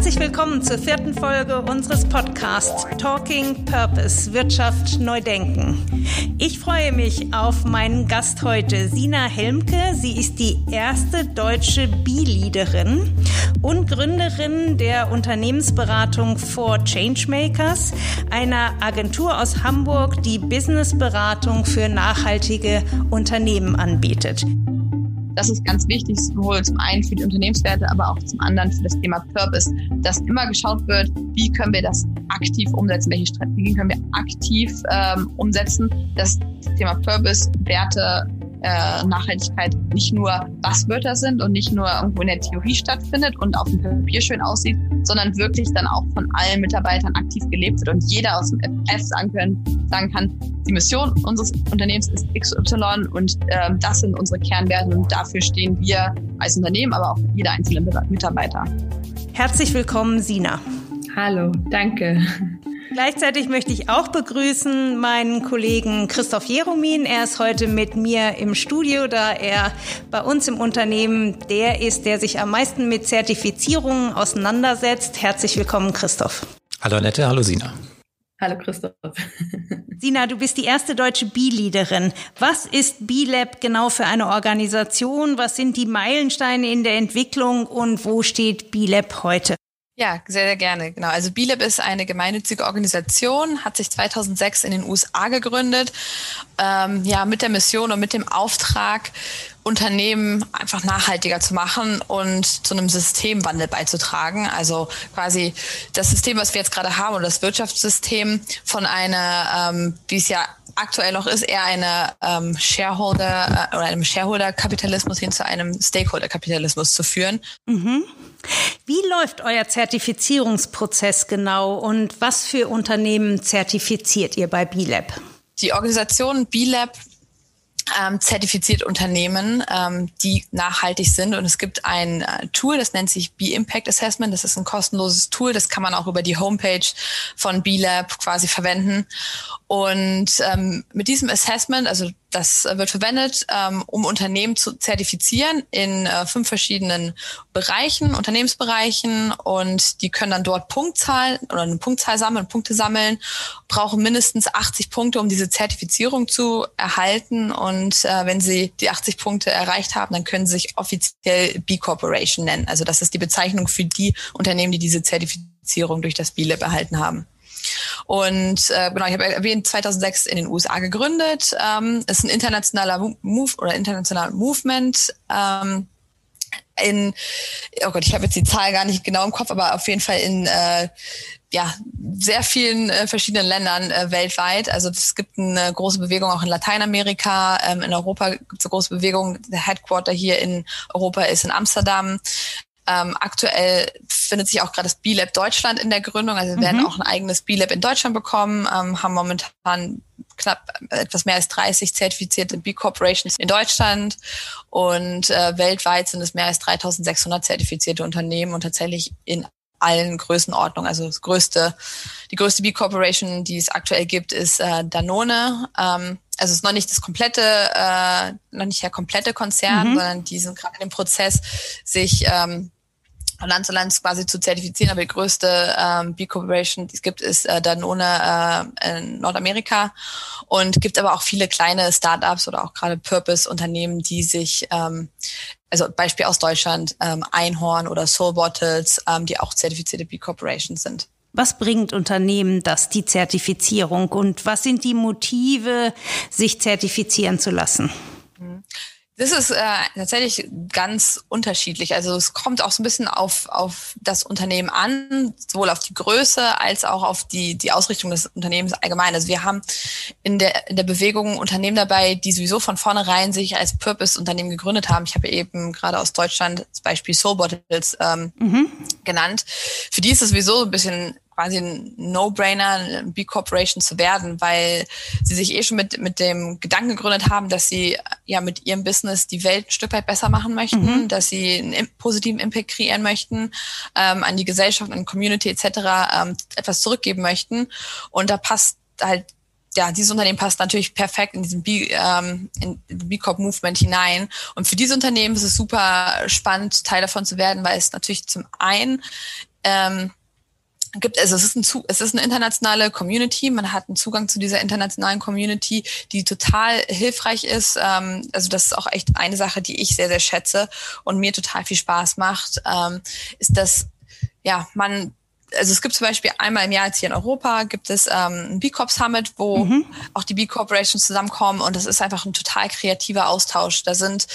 Herzlich willkommen zur vierten Folge unseres Podcasts Talking Purpose Wirtschaft neu denken. Ich freue mich auf meinen Gast heute, Sina Helmke. Sie ist die erste deutsche B-Leaderin und Gründerin der Unternehmensberatung for Changemakers, einer Agentur aus Hamburg, die Businessberatung für nachhaltige Unternehmen anbietet. Das ist ganz wichtig, sowohl zum einen für die Unternehmenswerte, aber auch zum anderen für das Thema Purpose, dass immer geschaut wird, wie können wir das aktiv umsetzen, welche Strategien können wir aktiv ähm, umsetzen, dass das Thema Purpose, Werte, äh, Nachhaltigkeit nicht nur Buzzwörter sind und nicht nur irgendwo in der Theorie stattfindet und auf dem Papier schön aussieht, sondern wirklich dann auch von allen Mitarbeitern aktiv gelebt wird und jeder aus dem FF sagen, können, sagen kann, die Mission unseres Unternehmens ist XY und äh, das sind unsere Kernwerte und dafür stehen wir als Unternehmen, aber auch jeder einzelne Mitarbeiter. Herzlich willkommen, Sina. Hallo, danke. Gleichzeitig möchte ich auch begrüßen meinen Kollegen Christoph Jeromin. Er ist heute mit mir im Studio, da er bei uns im Unternehmen der ist, der sich am meisten mit Zertifizierungen auseinandersetzt. Herzlich willkommen, Christoph. Hallo Annette, hallo Sina. Hallo Christoph. Sina, du bist die erste deutsche B-Leaderin. Was ist B-Lab genau für eine Organisation? Was sind die Meilensteine in der Entwicklung und wo steht B-Lab heute? Ja, sehr, sehr gerne. Genau. Also BILAB ist eine gemeinnützige Organisation, hat sich 2006 in den USA gegründet, ähm, ja, mit der Mission und mit dem Auftrag, Unternehmen einfach nachhaltiger zu machen und zu einem Systemwandel beizutragen. Also quasi das System, was wir jetzt gerade haben, oder das Wirtschaftssystem von einer, ähm, wie es ja aktuell noch ist, eher eine ähm, Shareholder äh, oder einem Shareholder-Kapitalismus hin zu einem Stakeholder-Kapitalismus zu führen. Mhm. Wie läuft euer Zertifizierungsprozess genau und was für Unternehmen zertifiziert ihr bei BLab? Die Organisation BLab ähm, zertifiziert Unternehmen, ähm, die nachhaltig sind. Und es gibt ein äh, Tool, das nennt sich B-Impact Assessment. Das ist ein kostenloses Tool. Das kann man auch über die Homepage von B-Lab quasi verwenden. Und ähm, mit diesem Assessment, also das wird verwendet, ähm, um Unternehmen zu zertifizieren in äh, fünf verschiedenen Bereichen, Unternehmensbereichen und die können dann dort Punktzahl oder eine Punktzahl sammeln, Punkte sammeln, brauchen mindestens 80 Punkte, um diese Zertifizierung zu erhalten und äh, wenn sie die 80 Punkte erreicht haben, dann können sie sich offiziell B Corporation nennen. Also das ist die Bezeichnung für die Unternehmen, die diese Zertifizierung durch das B-Lab erhalten haben. Und äh, genau, ich habe erwähnt, 2006 in den USA gegründet. Ähm, ist ein internationaler Move oder internationaler Movement. Ähm, in, oh Gott, ich habe jetzt die Zahl gar nicht genau im Kopf, aber auf jeden Fall in äh, ja, sehr vielen äh, verschiedenen Ländern äh, weltweit. Also es gibt eine große Bewegung auch in Lateinamerika, ähm, in Europa gibt es eine große Bewegung. Der Headquarter hier in Europa ist in Amsterdam. Ähm, aktuell findet sich auch gerade das B-Lab Deutschland in der Gründung. Also wir mhm. werden auch ein eigenes B-Lab in Deutschland bekommen, ähm, haben momentan knapp etwas mehr als 30 zertifizierte B-Corporations in Deutschland und äh, weltweit sind es mehr als 3600 zertifizierte Unternehmen und tatsächlich in allen Größenordnungen. Also das größte, die größte B-Corporation, die es aktuell gibt, ist äh, Danone. Ähm, also es ist noch nicht das komplette, äh, noch nicht der komplette Konzern, mhm. sondern die sind gerade in dem Prozess, sich ähm, Land zu Land quasi zu zertifizieren. Aber die größte ähm, B-Corporation, die es gibt, ist äh, Danone äh, in Nordamerika und gibt aber auch viele kleine Startups oder auch gerade Purpose-Unternehmen, die sich ähm, also Beispiel aus Deutschland, ähm, Einhorn oder Soul Bottles, ähm, die auch zertifizierte B-Corporations sind. Was bringt Unternehmen das, die Zertifizierung? Und was sind die Motive, sich zertifizieren zu lassen? Das ist äh, tatsächlich ganz unterschiedlich. Also es kommt auch so ein bisschen auf, auf das Unternehmen an, sowohl auf die Größe als auch auf die, die Ausrichtung des Unternehmens allgemein. Also wir haben in der, in der Bewegung Unternehmen dabei, die sowieso von vornherein sich als Purpose-Unternehmen gegründet haben. Ich habe eben gerade aus Deutschland das Beispiel Soul Bottles ähm, mhm. genannt. Für die ist es sowieso ein bisschen quasi ein No-Brainer, B-Corporation zu werden, weil sie sich eh schon mit, mit dem Gedanken gegründet haben, dass sie ja mit ihrem Business die Welt ein Stück weit besser machen möchten, mhm. dass sie einen positiven Impact kreieren möchten, ähm, an die Gesellschaft, an die Community etc. Ähm, etwas zurückgeben möchten. Und da passt halt ja, dieses Unternehmen passt natürlich perfekt in diesen B, ähm, in B Corp Movement hinein. Und für diese Unternehmen ist es super spannend, Teil davon zu werden, weil es natürlich zum einen ähm, gibt, also es ist, ein, es ist eine internationale Community, man hat einen Zugang zu dieser internationalen Community, die total hilfreich ist. Ähm, also das ist auch echt eine Sache, die ich sehr, sehr schätze und mir total viel Spaß macht, ähm, ist, dass ja, man also es gibt zum Beispiel einmal im Jahr jetzt hier in Europa gibt es ähm, ein B Corp Summit, wo mhm. auch die B Corporations zusammenkommen und das ist einfach ein total kreativer Austausch. Da sind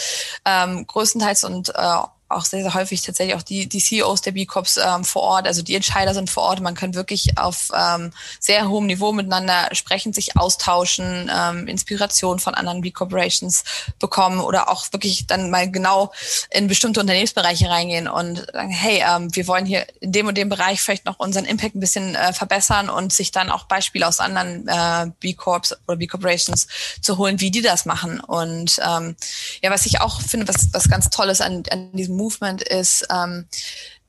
ähm, größtenteils und äh, auch sehr, sehr häufig tatsächlich auch die, die CEOs der B-Corps ähm, vor Ort, also die Entscheider sind vor Ort. Man kann wirklich auf ähm, sehr hohem Niveau miteinander sprechen, sich austauschen, ähm, Inspiration von anderen B-Corporations bekommen oder auch wirklich dann mal genau in bestimmte Unternehmensbereiche reingehen und sagen, hey, ähm, wir wollen hier in dem und dem Bereich vielleicht noch unseren Impact ein bisschen äh, verbessern und sich dann auch Beispiele aus anderen äh, B-Corps oder B-Corporations zu holen, wie die das machen. Und ähm, ja, was ich auch finde, was, was ganz toll ist an, an diesem Movement ist, ähm,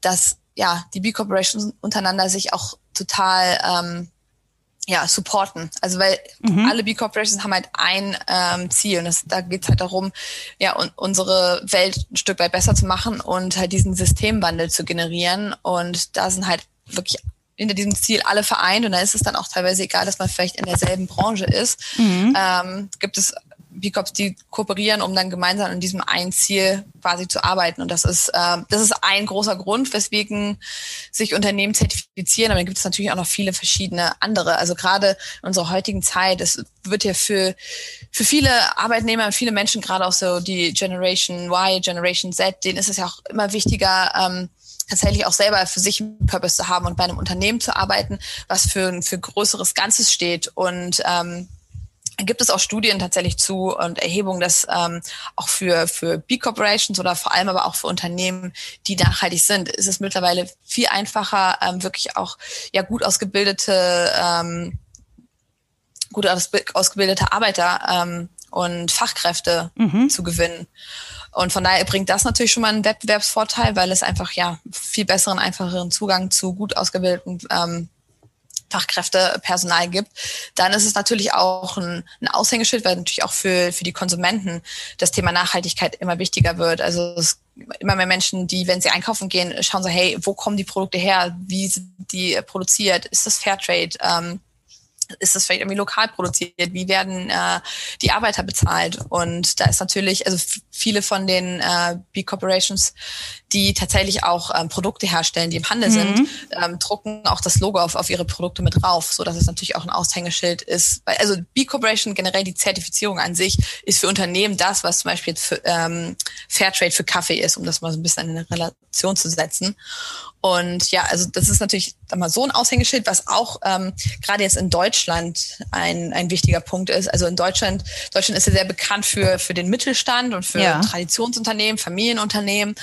dass ja die B Corporations untereinander sich auch total ähm, ja, supporten. Also weil mhm. alle B Corporations haben halt ein ähm, Ziel und das, da geht's halt darum, ja, un unsere Welt ein Stück weit besser zu machen und halt diesen Systemwandel zu generieren. Und da sind halt wirklich hinter diesem Ziel alle vereint und da ist es dann auch teilweise egal, dass man vielleicht in derselben Branche ist. Mhm. Ähm, gibt es B-Corps, die kooperieren, um dann gemeinsam an diesem einen Ziel quasi zu arbeiten. Und das ist, äh, das ist ein großer Grund, weswegen sich Unternehmen zertifizieren. Aber dann gibt es natürlich auch noch viele verschiedene andere. Also gerade in unserer heutigen Zeit, es wird ja für, für viele Arbeitnehmer und viele Menschen, gerade auch so die Generation Y, Generation Z, denen ist es ja auch immer wichtiger, ähm, tatsächlich auch selber für sich einen Purpose zu haben und bei einem Unternehmen zu arbeiten, was für, für größeres Ganzes steht. Und ähm, gibt es auch Studien tatsächlich zu und Erhebungen, dass ähm, auch für, für B-Corporations oder vor allem aber auch für Unternehmen, die nachhaltig sind, ist es mittlerweile viel einfacher, ähm, wirklich auch ja gut ausgebildete, ähm, gut ausgebildete Arbeiter ähm, und Fachkräfte mhm. zu gewinnen. Und von daher bringt das natürlich schon mal einen Wettbewerbsvorteil, weil es einfach ja viel besseren, einfacheren Zugang zu gut ausgebildeten ähm, Fachkräftepersonal gibt, dann ist es natürlich auch ein, ein Aushängeschild, weil natürlich auch für, für die Konsumenten das Thema Nachhaltigkeit immer wichtiger wird. Also es immer mehr Menschen, die, wenn sie einkaufen gehen, schauen so, hey, wo kommen die Produkte her? Wie sind die produziert? Ist das Fairtrade? Ähm, ist das vielleicht irgendwie lokal produziert? Wie werden äh, die Arbeiter bezahlt? Und da ist natürlich, also viele von den äh, B-Corporations, die tatsächlich auch ähm, Produkte herstellen, die im Handel mhm. sind, ähm, drucken auch das Logo auf, auf ihre Produkte mit drauf, so dass es natürlich auch ein Aushängeschild ist. Also B-Corporation generell die Zertifizierung an sich ist für Unternehmen das, was zum Beispiel für, ähm, Fairtrade für Kaffee ist, um das mal so ein bisschen in eine Relation zu setzen. Und ja, also das ist natürlich mal so ein Aushängeschild, was auch ähm, gerade jetzt in Deutschland ein, ein wichtiger Punkt ist. Also in Deutschland, Deutschland ist ja sehr bekannt für, für den Mittelstand und für ja. Traditionsunternehmen, Familienunternehmen.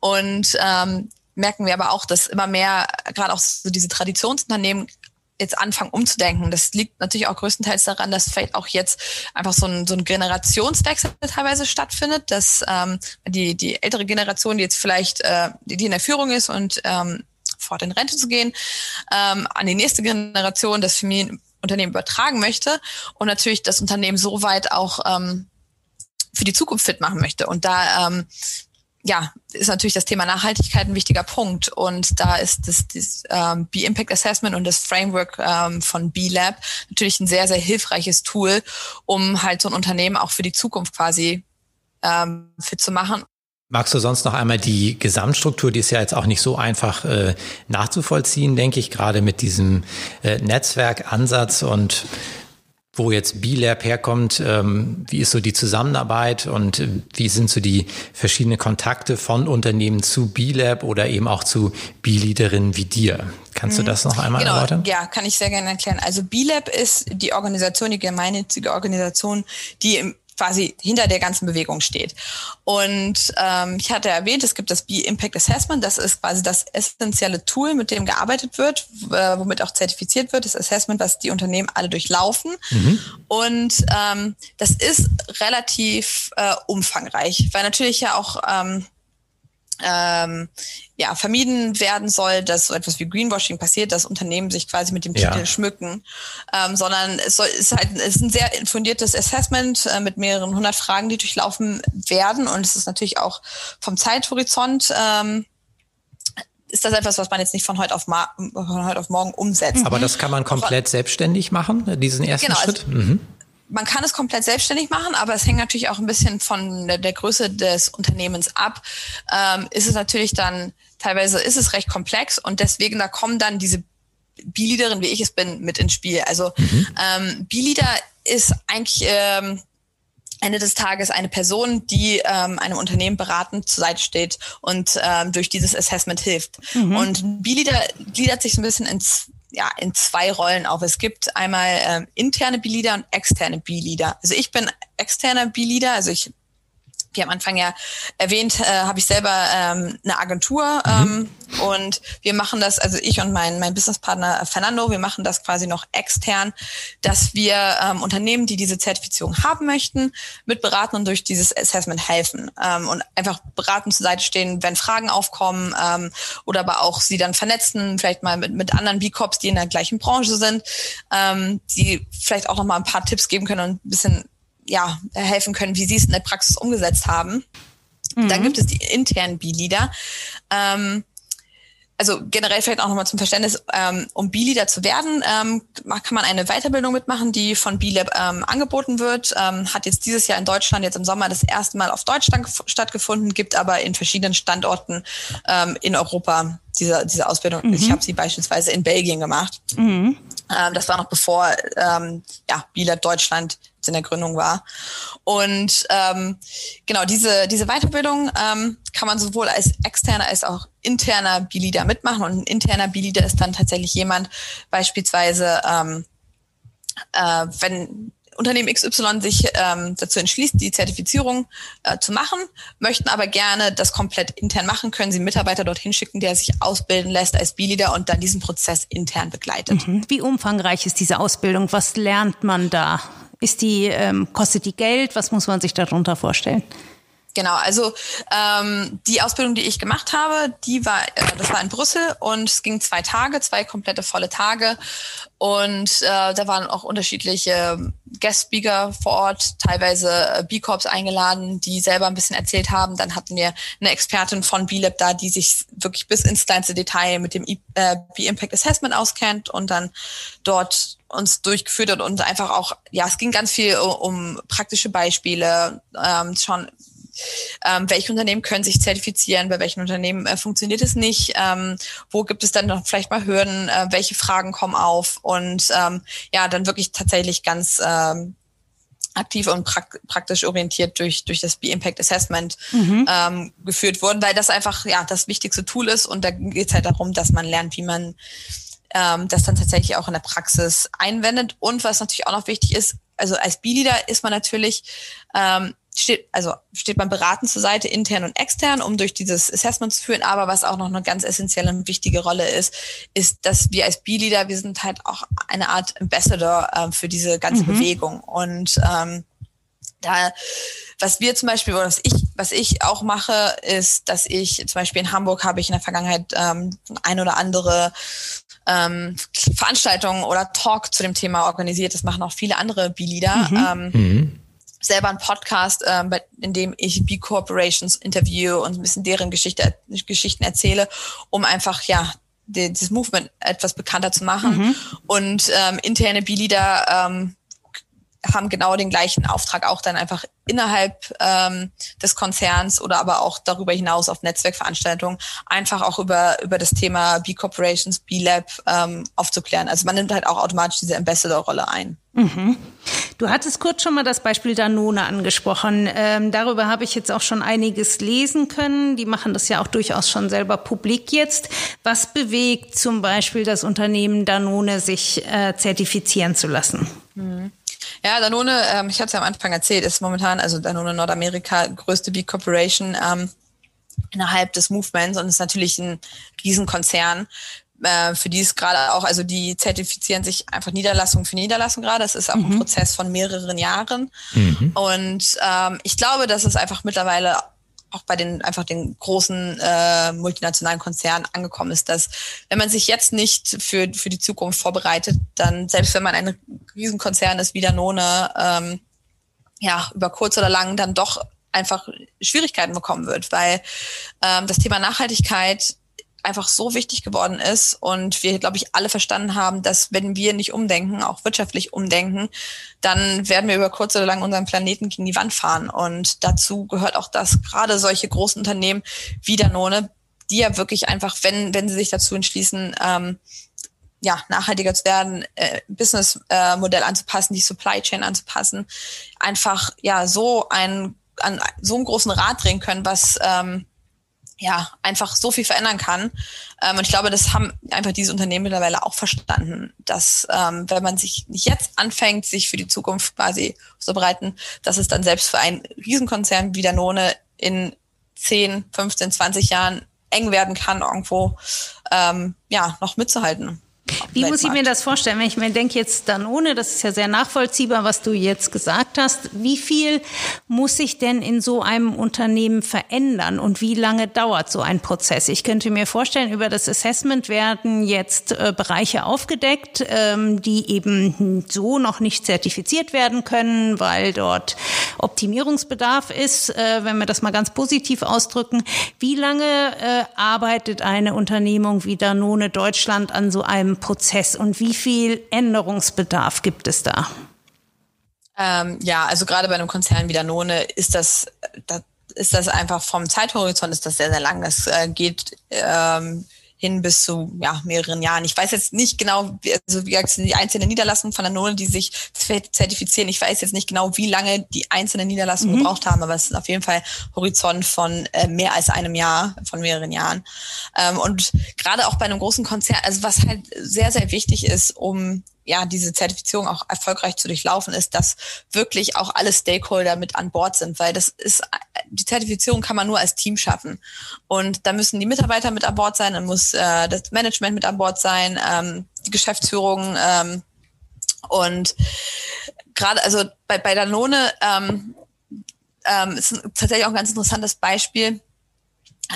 Und ähm, merken wir aber auch, dass immer mehr, gerade auch so diese Traditionsunternehmen jetzt anfangen umzudenken. Das liegt natürlich auch größtenteils daran, dass vielleicht auch jetzt einfach so ein, so ein Generationswechsel teilweise stattfindet, dass ähm, die, die ältere Generation, die jetzt vielleicht, äh, die, die in der Führung ist und ähm, fort in Rente zu gehen, ähm, an die nächste Generation das Familienunternehmen übertragen möchte und natürlich das Unternehmen so weit auch ähm, für die Zukunft fit machen möchte. Und da ähm, ja, ist natürlich das Thema Nachhaltigkeit ein wichtiger Punkt. Und da ist das, das ähm, B-Impact Assessment und das Framework ähm, von B-Lab natürlich ein sehr, sehr hilfreiches Tool, um halt so ein Unternehmen auch für die Zukunft quasi ähm, fit zu machen. Magst du sonst noch einmal die Gesamtstruktur, die ist ja jetzt auch nicht so einfach äh, nachzuvollziehen, denke ich, gerade mit diesem äh, Netzwerkansatz und wo jetzt B-Lab herkommt, ähm, wie ist so die Zusammenarbeit und äh, wie sind so die verschiedenen Kontakte von Unternehmen zu B-Lab oder eben auch zu B-Leaderinnen wie dir? Kannst du mhm. das noch einmal genau, erläutern? Ja, kann ich sehr gerne erklären. Also B-Lab ist die Organisation, die gemeinnützige Organisation, die im quasi hinter der ganzen Bewegung steht. Und ähm, ich hatte erwähnt, es gibt das B-Impact Assessment, das ist quasi das essentielle Tool, mit dem gearbeitet wird, äh, womit auch zertifiziert wird, das Assessment, was die Unternehmen alle durchlaufen. Mhm. Und ähm, das ist relativ äh, umfangreich, weil natürlich ja auch ähm, ähm, ja, vermieden werden soll, dass so etwas wie Greenwashing passiert, dass Unternehmen sich quasi mit dem Titel ja. schmücken, ähm, sondern es soll, ist halt, es ist ein sehr fundiertes Assessment äh, mit mehreren hundert Fragen, die durchlaufen werden und es ist natürlich auch vom Zeithorizont ähm, ist das etwas, was man jetzt nicht von heute auf, von heute auf morgen umsetzt. Aber das kann man komplett selbstständig machen, diesen ersten genau, Schritt? Also, mhm man kann es komplett selbstständig machen, aber es hängt natürlich auch ein bisschen von der, der Größe des Unternehmens ab. Ähm, ist es natürlich dann, teilweise ist es recht komplex und deswegen da kommen dann diese B-Leaderin, wie ich es bin, mit ins Spiel. Also mhm. ähm, B-Leader ist eigentlich ähm, Ende des Tages eine Person, die ähm, einem Unternehmen beratend zur Seite steht und ähm, durch dieses Assessment hilft. Mhm. Und B-Leader gliedert sich so ein bisschen ins ja, in zwei Rollen auf. Es gibt einmal ähm, interne B-Leader und externe B-Leader. Also ich bin externer B-Leader, also ich wie am Anfang ja erwähnt, äh, habe ich selber ähm, eine Agentur mhm. ähm, und wir machen das, also ich und mein, mein Businesspartner Fernando, wir machen das quasi noch extern, dass wir ähm, Unternehmen, die diese Zertifizierung haben möchten, mit beraten und durch dieses Assessment helfen ähm, und einfach beraten zur Seite stehen, wenn Fragen aufkommen ähm, oder aber auch sie dann vernetzen, vielleicht mal mit, mit anderen B-Cops, die in der gleichen Branche sind, ähm, die vielleicht auch noch mal ein paar Tipps geben können und ein bisschen ja, helfen können, wie sie es in der Praxis umgesetzt haben. Mhm. Dann gibt es die internen B-Leader. Ähm, also generell vielleicht auch nochmal zum Verständnis, ähm, um B-Leader zu werden, ähm, kann man eine Weiterbildung mitmachen, die von B-Lab ähm, angeboten wird. Ähm, hat jetzt dieses Jahr in Deutschland jetzt im Sommer das erste Mal auf Deutsch stattgefunden, gibt aber in verschiedenen Standorten ähm, in Europa diese, diese Ausbildung. Mhm. Ich habe sie beispielsweise in Belgien gemacht. Mhm. Ähm, das war noch bevor ähm, ja, B-Lab Deutschland in der Gründung war. Und ähm, genau, diese, diese Weiterbildung ähm, kann man sowohl als externer als auch interner B-Leader mitmachen. Und ein interner B-Leader ist dann tatsächlich jemand, beispielsweise, ähm, äh, wenn Unternehmen XY sich ähm, dazu entschließt, die Zertifizierung äh, zu machen, möchten aber gerne das komplett intern machen, können sie Mitarbeiter dorthin schicken, der sich ausbilden lässt als B-Leader und dann diesen Prozess intern begleitet. Mhm. Wie umfangreich ist diese Ausbildung? Was lernt man da? Ist die, ähm, kostet die Geld? Was muss man sich darunter vorstellen? Genau, also ähm, die Ausbildung, die ich gemacht habe, die war, äh, das war in Brüssel und es ging zwei Tage, zwei komplette volle Tage und äh, da waren auch unterschiedliche Guest-Speaker vor Ort, teilweise äh, B-Corps eingeladen, die selber ein bisschen erzählt haben. Dann hatten wir eine Expertin von B-Lab da, die sich wirklich bis ins kleinste Detail mit dem äh, B-Impact Assessment auskennt und dann dort uns durchgeführt hat und einfach auch, ja, es ging ganz viel um, um praktische Beispiele, ähm, schon ähm, welche Unternehmen können sich zertifizieren, bei welchen Unternehmen äh, funktioniert es nicht, ähm, wo gibt es dann noch vielleicht mal Hürden, äh, welche Fragen kommen auf? Und ähm, ja, dann wirklich tatsächlich ganz ähm, aktiv und prak praktisch orientiert durch, durch das B-Impact Assessment mhm. ähm, geführt wurden, weil das einfach ja das wichtigste Tool ist. Und da geht es halt darum, dass man lernt, wie man ähm, das dann tatsächlich auch in der Praxis einwendet. Und was natürlich auch noch wichtig ist, also als B-Leader ist man natürlich ähm, steht, also steht man beraten zur Seite, intern und extern, um durch dieses Assessment zu führen. Aber was auch noch eine ganz essentielle und wichtige Rolle ist, ist, dass wir als B-Leader, wir sind halt auch eine Art Ambassador äh, für diese ganze mhm. Bewegung. Und ähm, da, was wir zum Beispiel, oder was ich, was ich auch mache, ist, dass ich zum Beispiel in Hamburg habe ich in der Vergangenheit ähm, ein oder andere ähm, Veranstaltungen oder Talk zu dem Thema organisiert. Das machen auch viele andere B-Leader. Mhm. Ähm, mhm selber einen Podcast, ähm, in dem ich B Corporations interview und ein bisschen deren Geschichte, Geschichten erzähle, um einfach ja die, dieses Movement etwas bekannter zu machen. Mhm. Und ähm, interne B-Leader ähm, haben genau den gleichen Auftrag auch dann einfach innerhalb ähm, des Konzerns oder aber auch darüber hinaus auf Netzwerkveranstaltungen einfach auch über, über das Thema B-Corporations, B-Lab ähm, aufzuklären. Also man nimmt halt auch automatisch diese Ambassador-Rolle ein. Mhm. Du hattest kurz schon mal das Beispiel Danone angesprochen. Ähm, darüber habe ich jetzt auch schon einiges lesen können. Die machen das ja auch durchaus schon selber publik jetzt. Was bewegt zum Beispiel das Unternehmen Danone, sich äh, zertifizieren zu lassen? Mhm. Ja, Danone, ähm, ich hatte es ja am Anfang erzählt, ist momentan, also Danone Nordamerika, größte Big Corporation ähm, innerhalb des Movements und ist natürlich ein Riesenkonzern. Äh, für die ist gerade auch, also die zertifizieren sich einfach Niederlassung für Niederlassung gerade. Es ist auch mhm. ein Prozess von mehreren Jahren. Mhm. Und ähm, ich glaube, dass es einfach mittlerweile auch bei den einfach den großen äh, multinationalen Konzernen angekommen ist, dass wenn man sich jetzt nicht für, für die Zukunft vorbereitet, dann selbst wenn man ein Riesenkonzern ist wie Danone, ähm, ja, über kurz oder lang dann doch einfach Schwierigkeiten bekommen wird, weil ähm, das Thema Nachhaltigkeit einfach so wichtig geworden ist und wir, glaube ich, alle verstanden haben, dass wenn wir nicht umdenken, auch wirtschaftlich umdenken, dann werden wir über kurz oder lang unseren Planeten gegen die Wand fahren. Und dazu gehört auch, dass gerade solche großen Unternehmen wie Danone, die ja wirklich einfach, wenn, wenn sie sich dazu entschließen, ähm, ja, nachhaltiger zu werden, äh, Businessmodell äh, anzupassen, die Supply Chain anzupassen, einfach ja so ein an so einen großen Rad drehen können, was ähm, ja, einfach so viel verändern kann. Ähm, und ich glaube, das haben einfach diese Unternehmen mittlerweile auch verstanden, dass ähm, wenn man sich nicht jetzt anfängt, sich für die Zukunft quasi zu bereiten, dass es dann selbst für einen Riesenkonzern wie Danone in 10, 15, 20 Jahren eng werden kann, irgendwo ähm, ja noch mitzuhalten. Wie muss ich mir das vorstellen? Wenn ich mir denke jetzt dann ohne, das ist ja sehr nachvollziehbar, was du jetzt gesagt hast. Wie viel muss sich denn in so einem Unternehmen verändern und wie lange dauert so ein Prozess? Ich könnte mir vorstellen, über das Assessment werden jetzt äh, Bereiche aufgedeckt, ähm, die eben so noch nicht zertifiziert werden können, weil dort Optimierungsbedarf ist, äh, wenn wir das mal ganz positiv ausdrücken. Wie lange äh, arbeitet eine Unternehmung wie Danone Deutschland an so einem Prozess und wie viel Änderungsbedarf gibt es da? Ähm, ja, also gerade bei einem Konzern wie Danone ist das, das ist das einfach vom Zeithorizont ist das sehr, sehr lang. Das äh, geht ähm, hin bis zu ja, mehreren Jahren. Ich weiß jetzt nicht genau, also wie gesagt, die einzelnen Niederlassungen von Danone, die sich zertifizieren. Ich weiß jetzt nicht genau, wie lange die einzelnen Niederlassungen mhm. gebraucht haben, aber es ist auf jeden Fall Horizont von äh, mehr als einem Jahr, von mehreren Jahren. Ähm, und gerade auch bei einem großen Konzern, also was halt sehr, sehr wichtig ist, um ja, diese Zertifizierung auch erfolgreich zu durchlaufen ist, dass wirklich auch alle Stakeholder mit an Bord sind, weil das ist, die Zertifizierung kann man nur als Team schaffen. Und da müssen die Mitarbeiter mit an Bord sein, dann muss äh, das Management mit an Bord sein, ähm, die Geschäftsführung ähm, und gerade, also bei, bei Danone ähm, ähm, ist tatsächlich auch ein ganz interessantes Beispiel,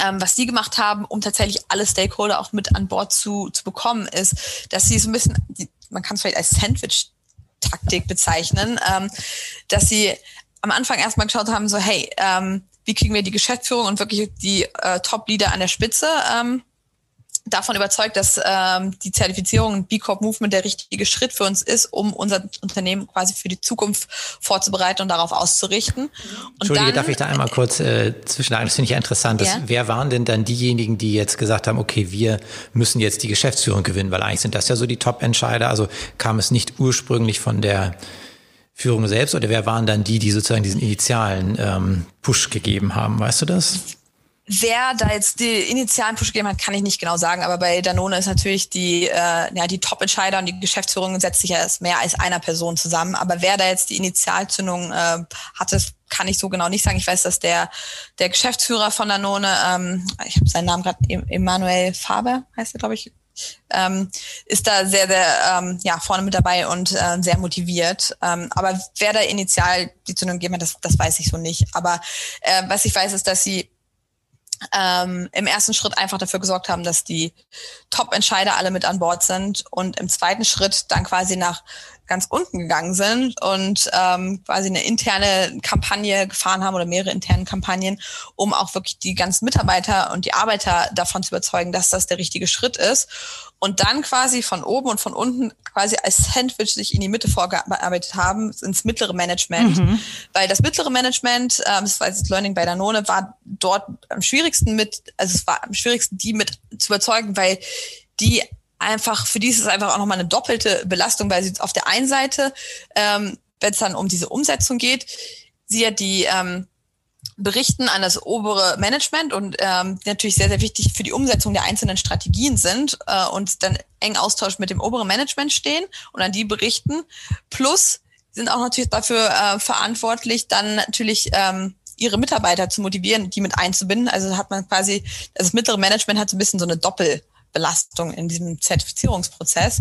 ähm, was sie gemacht haben, um tatsächlich alle Stakeholder auch mit an Bord zu, zu bekommen, ist, dass sie so ein bisschen, die, man kann es vielleicht als Sandwich-Taktik bezeichnen, ähm, dass sie am Anfang erstmal geschaut haben, so hey, ähm, wie kriegen wir die Geschäftsführung und wirklich die äh, Top-Leader an der Spitze ähm, davon überzeugt, dass ähm, die Zertifizierung und B Corp Movement der richtige Schritt für uns ist, um unser Unternehmen quasi für die Zukunft vorzubereiten und darauf auszurichten. Und Entschuldige, dann, darf ich da einmal kurz äh, zwischenlagen? Das finde ich ja interessant. Dass, ja? Wer waren denn dann diejenigen, die jetzt gesagt haben, okay, wir müssen jetzt die Geschäftsführung gewinnen? Weil eigentlich sind das ja so die Top-Entscheider. Also kam es nicht ursprünglich von der Führung selbst oder wer waren dann die, die sozusagen diesen initialen ähm, Push gegeben haben? Weißt du das? Wer da jetzt die initialen Push gegeben hat, kann ich nicht genau sagen. Aber bei Danone ist natürlich die, äh, ja, die Top-Entscheider und die Geschäftsführung setzt sich ja als mehr als einer Person zusammen. Aber wer da jetzt die Initialzündung äh, hatte, kann ich so genau nicht sagen. Ich weiß, dass der, der Geschäftsführer von Danone, ähm, ich habe seinen Namen gerade, Emanuel Faber heißt er, glaube ich, ähm, ist da sehr, sehr ähm, ja, vorne mit dabei und äh, sehr motiviert. Ähm, aber wer da initial die Zündung gegeben hat, das, das weiß ich so nicht. Aber äh, was ich weiß, ist, dass sie ähm, im ersten Schritt einfach dafür gesorgt haben, dass die Top-Entscheider alle mit an Bord sind. Und im zweiten Schritt dann quasi nach ganz unten gegangen sind und ähm, quasi eine interne Kampagne gefahren haben oder mehrere interne Kampagnen, um auch wirklich die ganzen Mitarbeiter und die Arbeiter davon zu überzeugen, dass das der richtige Schritt ist. Und dann quasi von oben und von unten quasi als Sandwich sich in die Mitte vorgearbeitet haben, ins mittlere Management. Mhm. Weil das mittlere Management, ähm, das war jetzt Learning bei Danone, war dort am schwierigsten mit, also es war am schwierigsten, die mit zu überzeugen, weil die einfach, für die ist es einfach auch nochmal eine doppelte Belastung, weil sie auf der einen Seite, ähm, wenn es dann um diese Umsetzung geht, sie ja die ähm, berichten an das obere Management und ähm, natürlich sehr, sehr wichtig für die Umsetzung der einzelnen Strategien sind äh, und dann eng Austausch mit dem oberen Management stehen und an die berichten. Plus sind auch natürlich dafür äh, verantwortlich, dann natürlich ähm, ihre Mitarbeiter zu motivieren, die mit einzubinden. Also hat man quasi, das mittlere Management hat so ein bisschen so eine Doppel- Belastung in diesem Zertifizierungsprozess.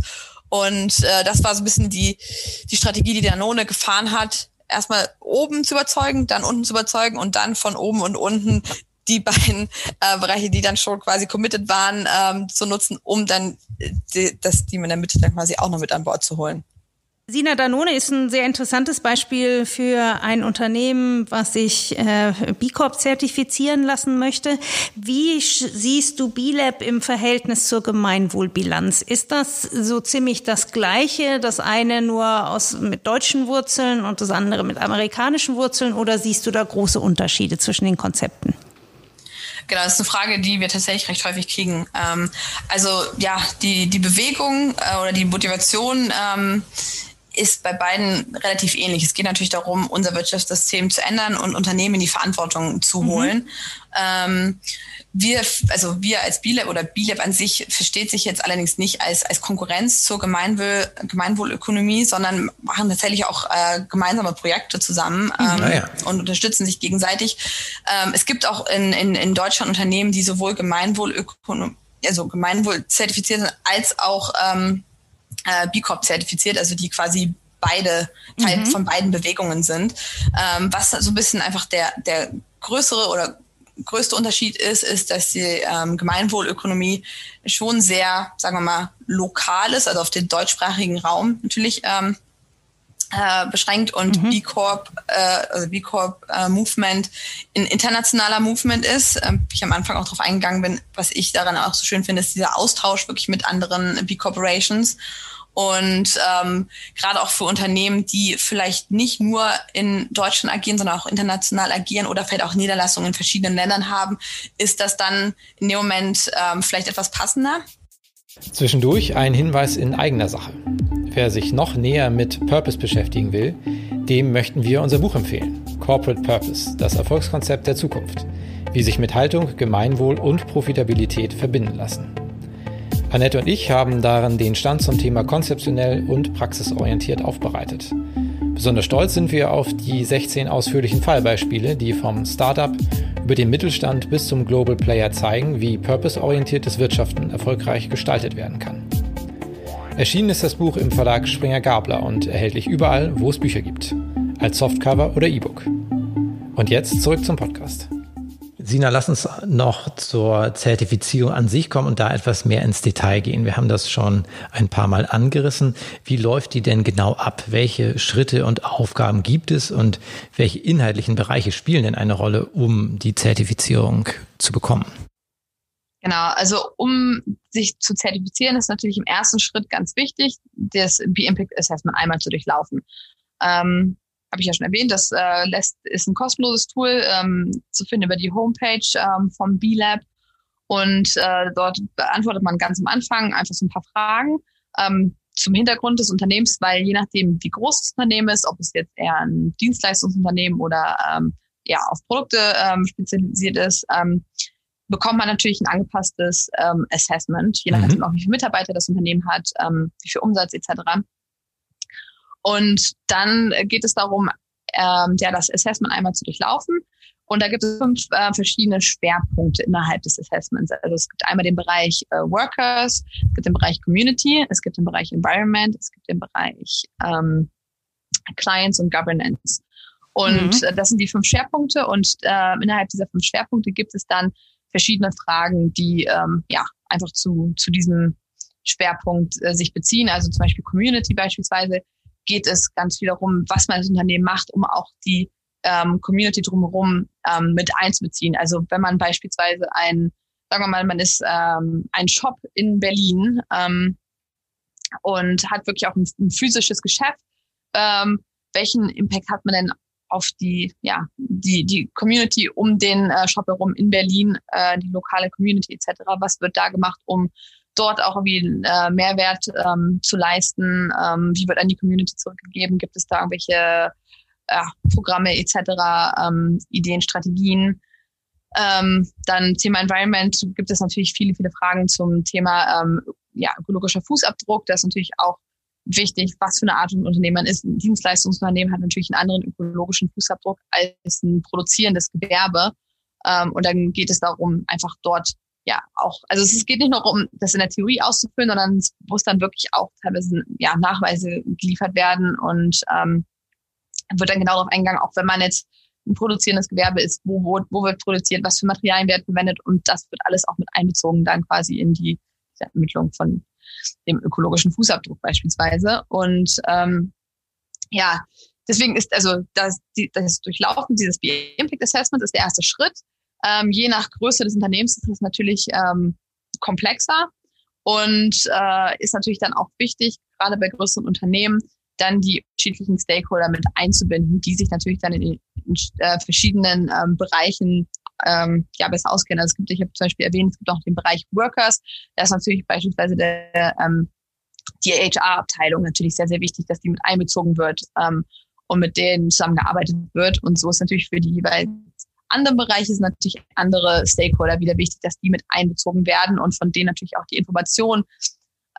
Und äh, das war so ein bisschen die, die Strategie, die Danone gefahren hat, erstmal oben zu überzeugen, dann unten zu überzeugen und dann von oben und unten die beiden äh, Bereiche, die dann schon quasi committed waren, ähm, zu nutzen, um dann die, das Team in der Mitte dann quasi auch noch mit an Bord zu holen. Sina Danone ist ein sehr interessantes Beispiel für ein Unternehmen, was sich äh, B Corp zertifizieren lassen möchte. Wie siehst du B-Lab im Verhältnis zur Gemeinwohlbilanz? Ist das so ziemlich das Gleiche, das eine nur aus, mit deutschen Wurzeln und das andere mit amerikanischen Wurzeln oder siehst du da große Unterschiede zwischen den Konzepten? Genau, das ist eine Frage, die wir tatsächlich recht häufig kriegen. Ähm, also ja, die, die Bewegung äh, oder die Motivation ähm, ist bei beiden relativ ähnlich. Es geht natürlich darum, unser Wirtschaftssystem zu ändern und Unternehmen in die Verantwortung zu mhm. holen. Mhm. Ähm, wir, also wir als BILAB oder BILAB an sich versteht sich jetzt allerdings nicht als, als Konkurrenz zur Gemeinwohl, Gemeinwohlökonomie, sondern machen tatsächlich auch äh, gemeinsame Projekte zusammen mhm. ähm, ah, ja. und unterstützen sich gegenseitig. Ähm, es gibt auch in, in, in Deutschland Unternehmen, die sowohl Gemeinwohlökonomie, also Gemeinwohl zertifiziert sind, als auch ähm, äh, B Corp zertifiziert, also die quasi beide Teil mhm. von beiden Bewegungen sind. Ähm, was so ein bisschen einfach der, der größere oder größte Unterschied ist, ist, dass die ähm, Gemeinwohlökonomie schon sehr, sagen wir mal, lokal ist, also auf den deutschsprachigen Raum natürlich ähm, äh, beschränkt und mhm. B Corp, äh, also B Corp äh, Movement ein internationaler Movement ist. Ähm, ich am Anfang auch darauf eingegangen bin, was ich daran auch so schön finde, ist dieser Austausch wirklich mit anderen B Corporations. Und ähm, gerade auch für Unternehmen, die vielleicht nicht nur in Deutschland agieren, sondern auch international agieren oder vielleicht auch Niederlassungen in verschiedenen Ländern haben, ist das dann in dem Moment ähm, vielleicht etwas passender. Zwischendurch ein Hinweis in eigener Sache. Wer sich noch näher mit Purpose beschäftigen will, dem möchten wir unser Buch empfehlen. Corporate Purpose, das Erfolgskonzept der Zukunft. Wie sich mit Haltung, Gemeinwohl und Profitabilität verbinden lassen. Annette und ich haben darin den Stand zum Thema konzeptionell und praxisorientiert aufbereitet. Besonders stolz sind wir auf die 16 ausführlichen Fallbeispiele, die vom Startup über den Mittelstand bis zum Global Player zeigen, wie purpose-orientiertes Wirtschaften erfolgreich gestaltet werden kann. Erschienen ist das Buch im Verlag Springer Gabler und erhältlich überall, wo es Bücher gibt, als Softcover oder E-Book. Und jetzt zurück zum Podcast. Sina, lass uns noch zur Zertifizierung an sich kommen und da etwas mehr ins Detail gehen. Wir haben das schon ein paar Mal angerissen. Wie läuft die denn genau ab? Welche Schritte und Aufgaben gibt es und welche inhaltlichen Bereiche spielen denn eine Rolle, um die Zertifizierung zu bekommen? Genau, also um sich zu zertifizieren, ist natürlich im ersten Schritt ganz wichtig, das B-Impact Assessment einmal zu durchlaufen. Ähm, habe ich ja schon erwähnt, das äh, lässt, ist ein kostenloses Tool ähm, zu finden über die Homepage ähm, vom B-Lab. Und äh, dort beantwortet man ganz am Anfang einfach so ein paar Fragen ähm, zum Hintergrund des Unternehmens, weil je nachdem, wie groß das Unternehmen ist, ob es jetzt eher ein Dienstleistungsunternehmen oder ähm, ja auf Produkte ähm, spezialisiert ist, ähm, bekommt man natürlich ein angepasstes ähm, Assessment, je nachdem mhm. auch wie viele Mitarbeiter das Unternehmen hat, ähm, wie viel Umsatz etc. Und dann geht es darum, ähm, ja, das Assessment einmal zu durchlaufen. Und da gibt es fünf äh, verschiedene Schwerpunkte innerhalb des Assessments. Also es gibt einmal den Bereich äh, Workers, es gibt den Bereich Community, es gibt den Bereich Environment, es gibt den Bereich ähm, Clients und Governance. Und mhm. äh, das sind die fünf Schwerpunkte. Und äh, innerhalb dieser fünf Schwerpunkte gibt es dann verschiedene Fragen, die ähm, ja einfach zu, zu diesem Schwerpunkt äh, sich beziehen. Also zum Beispiel Community beispielsweise geht es ganz viel darum, was man als Unternehmen macht, um auch die ähm, Community drumherum ähm, mit einzubeziehen. Also wenn man beispielsweise ein, sagen wir mal, man ist ähm, ein Shop in Berlin ähm, und hat wirklich auch ein, ein physisches Geschäft, ähm, welchen Impact hat man denn auf die, ja, die, die Community um den äh, Shop herum in Berlin, äh, die lokale Community etc. Was wird da gemacht, um dort auch irgendwie äh, Mehrwert ähm, zu leisten? Ähm, wie wird an die Community zurückgegeben? Gibt es da irgendwelche äh, Programme etc., ähm, Ideen, Strategien? Ähm, dann Thema Environment gibt es natürlich viele, viele Fragen zum Thema ähm, ja, ökologischer Fußabdruck. Das ist natürlich auch wichtig, was für eine Art von Unternehmen ist. Ein Dienstleistungsunternehmen hat natürlich einen anderen ökologischen Fußabdruck als ein produzierendes Gewerbe. Ähm, und dann geht es darum, einfach dort ja auch, also es geht nicht nur um das in der Theorie auszufüllen, sondern es muss dann wirklich auch teilweise ja, Nachweise geliefert werden und ähm, wird dann genau darauf eingegangen, auch wenn man jetzt ein produzierendes Gewerbe ist, wo, wo, wo wird produziert, was für Materialien werden verwendet und das wird alles auch mit einbezogen dann quasi in die Ermittlung von dem ökologischen Fußabdruck beispielsweise. Und ähm, ja, deswegen ist also das, das Durchlaufen dieses B-Impact Assessment ist der erste Schritt. Ähm, je nach Größe des Unternehmens ist es natürlich ähm, komplexer und äh, ist natürlich dann auch wichtig, gerade bei größeren Unternehmen, dann die unterschiedlichen Stakeholder mit einzubinden, die sich natürlich dann in, in äh, verschiedenen ähm, Bereichen ähm, ja besser auskennen. Also es gibt, ich habe zum Beispiel erwähnt, es gibt auch den Bereich Workers. Da ist natürlich beispielsweise der, ähm, die HR-Abteilung natürlich sehr, sehr wichtig, dass die mit einbezogen wird ähm, und mit denen zusammengearbeitet wird. Und so ist natürlich für die jeweils anderen Bereiche sind natürlich andere Stakeholder wieder wichtig, dass die mit einbezogen werden und von denen natürlich auch die Informationen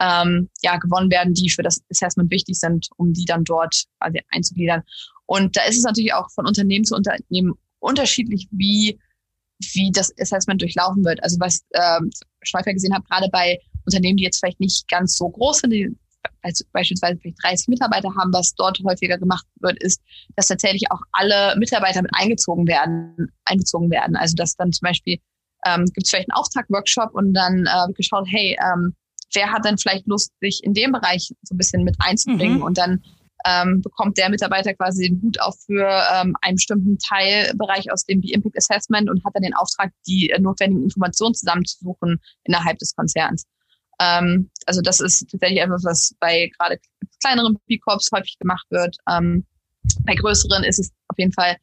ähm, ja, gewonnen werden, die für das Assessment wichtig sind, um die dann dort quasi einzugliedern. Und da ist es natürlich auch von Unternehmen zu Unternehmen unterschiedlich, wie, wie das Assessment durchlaufen wird. Also was ähm, Schweifer gesehen hat, gerade bei Unternehmen, die jetzt vielleicht nicht ganz so groß sind, die beispielsweise vielleicht 30 Mitarbeiter haben, was dort häufiger gemacht wird, ist, dass tatsächlich auch alle Mitarbeiter mit eingezogen werden, einbezogen werden. Also dass dann zum Beispiel ähm, gibt es vielleicht einen Auftaktworkshop und dann äh, geschaut, hey, ähm, wer hat denn vielleicht Lust, sich in dem Bereich so ein bisschen mit einzubringen mhm. und dann ähm, bekommt der Mitarbeiter quasi den Hut auf für ähm, einen bestimmten Teilbereich aus dem B-Impact Assessment und hat dann den Auftrag, die äh, notwendigen Informationen zusammenzusuchen innerhalb des Konzerns. Ähm, also das ist tatsächlich etwas, was bei gerade kleineren B-Corps häufig gemacht wird. Ähm, bei größeren ist es auf jeden Fall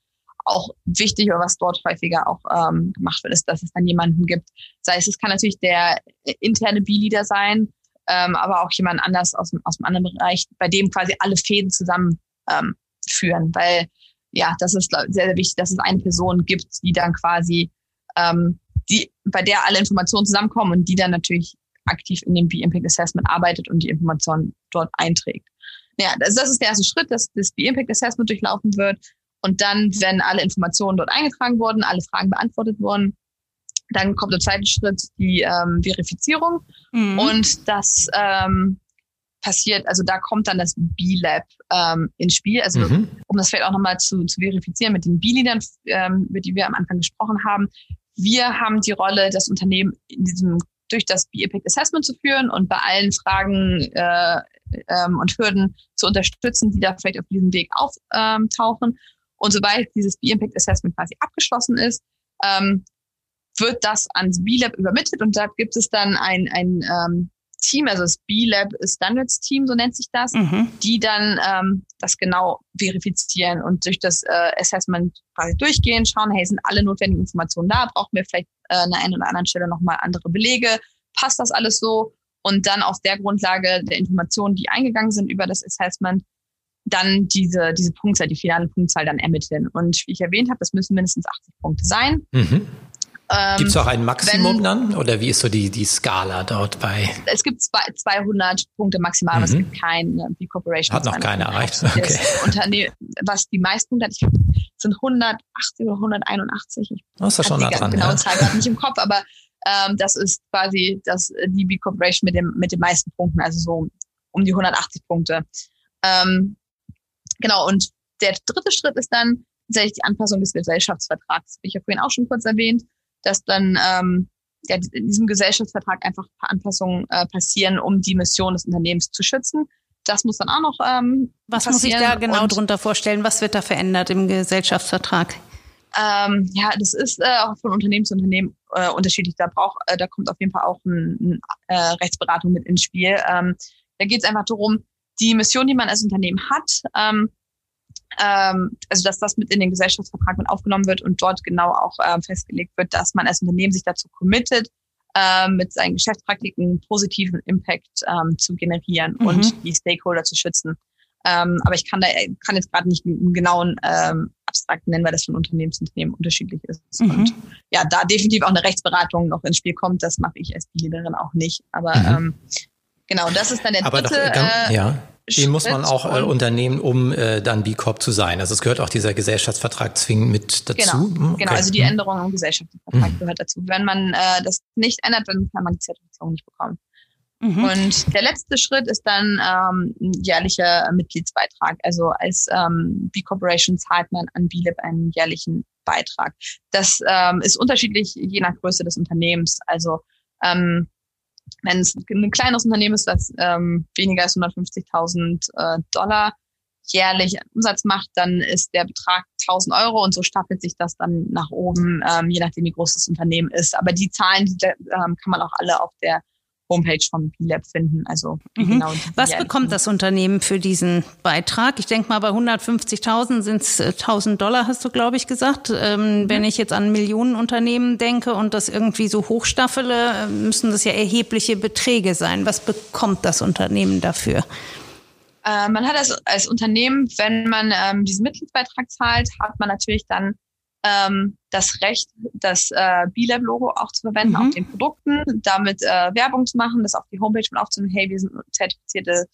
auch wichtig oder was dort häufiger auch ähm, gemacht wird, ist, dass es dann jemanden gibt. Sei es, es kann natürlich der interne B-Leader sein, ähm, aber auch jemand anders aus dem, aus dem anderen Bereich, bei dem quasi alle Fäden zusammen ähm, weil ja, das ist sehr, sehr wichtig, dass es eine Person gibt, die dann quasi, ähm, die, bei der alle Informationen zusammenkommen und die dann natürlich aktiv in dem B-Impact Assessment arbeitet und die Informationen dort einträgt. Ja, das, das ist der erste Schritt, dass das B-Impact Assessment durchlaufen wird. Und dann, wenn alle Informationen dort eingetragen wurden, alle Fragen beantwortet wurden, dann kommt im zweiten Schritt die ähm, Verifizierung. Mhm. Und das ähm, passiert, also da kommt dann das B-Lab ähm, ins Spiel. Also mhm. um das vielleicht auch nochmal zu, zu verifizieren mit den B-Leadern, ähm, über die wir am Anfang gesprochen haben. Wir haben die Rolle, das Unternehmen in diesem durch das B-Impact Assessment zu führen und bei allen Fragen äh, ähm, und Hürden zu unterstützen, die da vielleicht auf diesem Weg auftauchen. Ähm, und sobald dieses B-Impact Assessment quasi abgeschlossen ist, ähm, wird das ans B-Lab übermittelt und da gibt es dann ein, ein ähm, Team, also das B-Lab Standards Team, so nennt sich das, mhm. die dann ähm, das genau verifizieren und durch das äh, Assessment quasi durchgehen, schauen, hey, sind alle notwendigen Informationen da, brauchen wir vielleicht äh, an der einen oder anderen Stelle nochmal andere Belege, passt das alles so? Und dann auf der Grundlage der Informationen, die eingegangen sind über das Assessment, dann diese, diese Punktzahl, die finale Punktzahl dann ermitteln. Und wie ich erwähnt habe, das müssen mindestens 80 Punkte sein. Mhm. Ähm, gibt es auch ein Maximum wenn, dann? Oder wie ist so die, die Skala dort bei? Es gibt zwei, 200 Punkte maximal, mhm. aber es mhm. gibt kein äh, B-Corporation. Hat noch keine erreicht. Okay. Unternehmen, was die meisten Punkte hat, ich, sind 180 oder 181. Ich oh, ist ja schon nah dran. Genau, ja. Zahl gerade nicht im Kopf, aber ähm, das ist quasi das, die B-Corporation mit, dem, mit den meisten Punkten, also so um die 180 Punkte. Ähm, genau, und der dritte Schritt ist dann tatsächlich die Anpassung des Gesellschaftsvertrags. Ich habe vorhin auch schon kurz erwähnt dass dann ähm, ja, in diesem Gesellschaftsvertrag einfach ein paar Anpassungen äh, passieren, um die Mission des Unternehmens zu schützen. Das muss dann auch noch ähm, Was passieren. muss ich da genau Und, drunter vorstellen? Was wird da verändert im Gesellschaftsvertrag? Ähm, ja, das ist äh, auch von Unternehmen zu Unternehmen äh, unterschiedlich. Da braucht, äh, da kommt auf jeden Fall auch eine ein, äh, Rechtsberatung mit ins Spiel. Ähm, da geht es einfach darum, die Mission, die man als Unternehmen hat, ähm, ähm, also dass das mit in den Gesellschaftsvertrag mit aufgenommen wird und dort genau auch ähm, festgelegt wird, dass man als Unternehmen sich dazu committet, ähm, mit seinen Geschäftspraktiken positiven Impact ähm, zu generieren mhm. und die Stakeholder zu schützen. Ähm, aber ich kann da kann jetzt gerade nicht einen genauen ähm, abstrakt nennen, weil das von Unternehmen zu Unternehmen unterschiedlich ist. Mhm. Und ja, da definitiv auch eine Rechtsberatung noch ins Spiel kommt, das mache ich als Leaderin auch nicht. Aber mhm. ähm, genau, das ist dann der aber dritte. Doch, ganz, äh, ja den muss man auch äh, unternehmen, um äh, dann B Corp zu sein. Also es gehört auch dieser Gesellschaftsvertrag zwingend mit dazu. Genau, hm, okay. genau also die hm. Änderung im Gesellschaftsvertrag mhm. gehört dazu. Wenn man äh, das nicht ändert, dann kann man die Zertifizierung nicht bekommen. Mhm. Und der letzte Schritt ist dann ähm, ein jährlicher Mitgliedsbeitrag. Also als ähm, B Corporation zahlt man an BLIP einen jährlichen Beitrag. Das ähm, ist unterschiedlich je nach Größe des Unternehmens. Also ähm, wenn es ein kleines Unternehmen ist, das ähm, weniger als 150.000 äh, Dollar jährlich Umsatz macht, dann ist der Betrag 1000 Euro und so staffelt sich das dann nach oben, ähm, je nachdem, wie groß das Unternehmen ist. Aber die Zahlen die, ähm, kann man auch alle auf der Homepage vom B-Lab finden. Also mhm. genau Was bekommt das Unternehmen für diesen Beitrag? Ich denke mal, bei 150.000 sind es 1000 Dollar, hast du, glaube ich, gesagt. Ähm, mhm. Wenn ich jetzt an Millionenunternehmen denke und das irgendwie so hochstaffele, müssen das ja erhebliche Beträge sein. Was bekommt das Unternehmen dafür? Äh, man hat als, als Unternehmen, wenn man ähm, diesen Mitgliedsbeitrag zahlt, hat man natürlich dann ähm, das Recht, das äh, B-Lab-Logo auch zu verwenden mhm. auf den Produkten, damit äh, Werbung zu machen, das auf die Homepage und aufzunehmen, hey, wir sind zertifizierte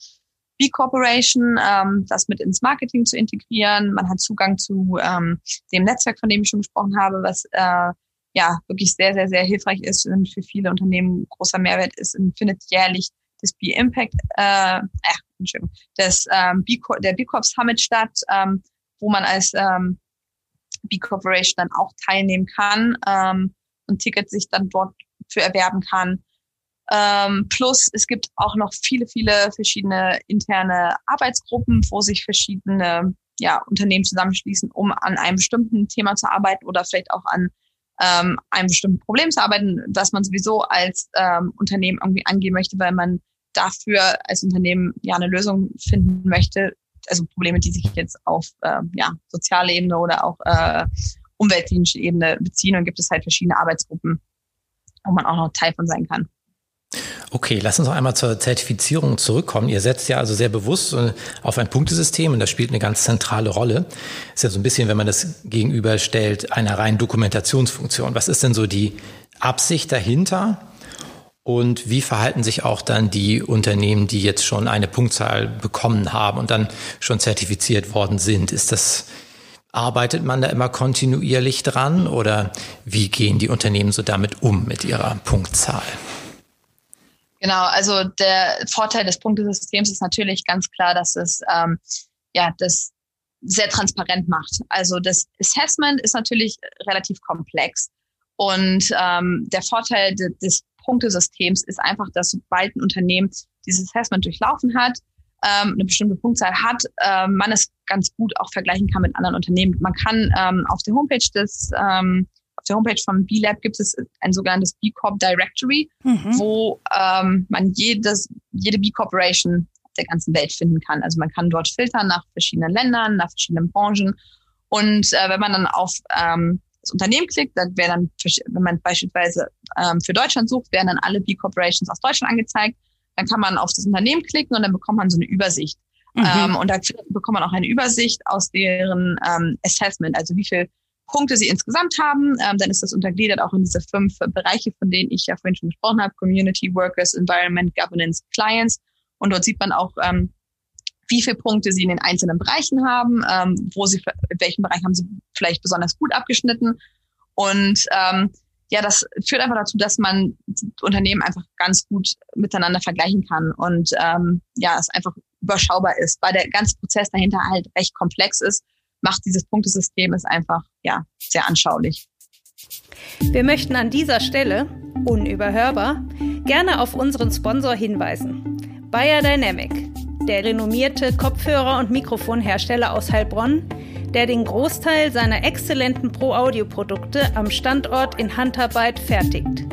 B-Corporation, ähm, das mit ins Marketing zu integrieren. Man hat Zugang zu ähm, dem Netzwerk, von dem ich schon gesprochen habe, was äh, ja wirklich sehr, sehr, sehr hilfreich ist und für viele Unternehmen großer Mehrwert ist und findet jährlich das B-Impact, äh, äh, Entschuldigung, das, ähm, B der B-Corp Summit statt, ähm, wo man als ähm, B Corporation dann auch teilnehmen kann ähm, und Tickets sich dann dort für erwerben kann. Ähm, plus es gibt auch noch viele, viele verschiedene interne Arbeitsgruppen, wo sich verschiedene ja, Unternehmen zusammenschließen, um an einem bestimmten Thema zu arbeiten oder vielleicht auch an ähm, einem bestimmten Problem zu arbeiten, was man sowieso als ähm, Unternehmen irgendwie angehen möchte, weil man dafür als Unternehmen ja eine Lösung finden möchte, also Probleme, die sich jetzt auf äh, ja, soziale Ebene oder auch äh, umweltklinische Ebene beziehen. Und gibt es halt verschiedene Arbeitsgruppen, wo man auch noch Teil von sein kann. Okay, lass uns noch einmal zur Zertifizierung zurückkommen. Ihr setzt ja also sehr bewusst äh, auf ein Punktesystem und das spielt eine ganz zentrale Rolle. Ist ja so ein bisschen, wenn man das gegenüberstellt, einer reinen Dokumentationsfunktion. Was ist denn so die Absicht dahinter? Und wie verhalten sich auch dann die Unternehmen, die jetzt schon eine Punktzahl bekommen haben und dann schon zertifiziert worden sind? Ist das, arbeitet man da immer kontinuierlich dran oder wie gehen die Unternehmen so damit um mit ihrer Punktzahl? Genau, also der Vorteil des Punktesystems ist natürlich ganz klar, dass es ähm, ja das sehr transparent macht. Also das Assessment ist natürlich relativ komplex und ähm, der Vorteil des Punktesystems ist einfach, dass sobald ein Unternehmen dieses Assessment durchlaufen hat, ähm, eine bestimmte Punktzahl hat, ähm, man es ganz gut auch vergleichen kann mit anderen Unternehmen. Man kann ähm, auf der Homepage des ähm, auf der Homepage von B-Lab gibt es ein sogenanntes B Corp Directory, mhm. wo ähm, man jedes, jede B Corporation der ganzen Welt finden kann. Also man kann dort filtern nach verschiedenen Ländern, nach verschiedenen Branchen. Und äh, wenn man dann auf ähm, das Unternehmen klickt, dann wäre dann, wenn man beispielsweise ähm, für Deutschland sucht, werden dann alle B-Corporations aus Deutschland angezeigt. Dann kann man auf das Unternehmen klicken und dann bekommt man so eine Übersicht. Mhm. Ähm, und da bekommt man auch eine Übersicht aus deren ähm, Assessment, also wie viel Punkte sie insgesamt haben. Ähm, dann ist das untergliedert auch in diese fünf Bereiche, von denen ich ja vorhin schon gesprochen habe. Community, Workers, Environment, Governance, Clients. Und dort sieht man auch, ähm, wie viele Punkte sie in den einzelnen Bereichen haben, ähm, wo sie, in welchem Bereich haben sie vielleicht besonders gut abgeschnitten. Und ähm, ja, das führt einfach dazu, dass man Unternehmen einfach ganz gut miteinander vergleichen kann und ähm, ja, es einfach überschaubar ist, weil der ganze Prozess dahinter halt recht komplex ist, macht dieses Punktesystem es einfach ja sehr anschaulich. Wir möchten an dieser Stelle, unüberhörbar, gerne auf unseren Sponsor hinweisen. Bayer Dynamic der renommierte Kopfhörer- und Mikrofonhersteller aus Heilbronn, der den Großteil seiner exzellenten Pro-Audio-Produkte am Standort in Handarbeit fertigt.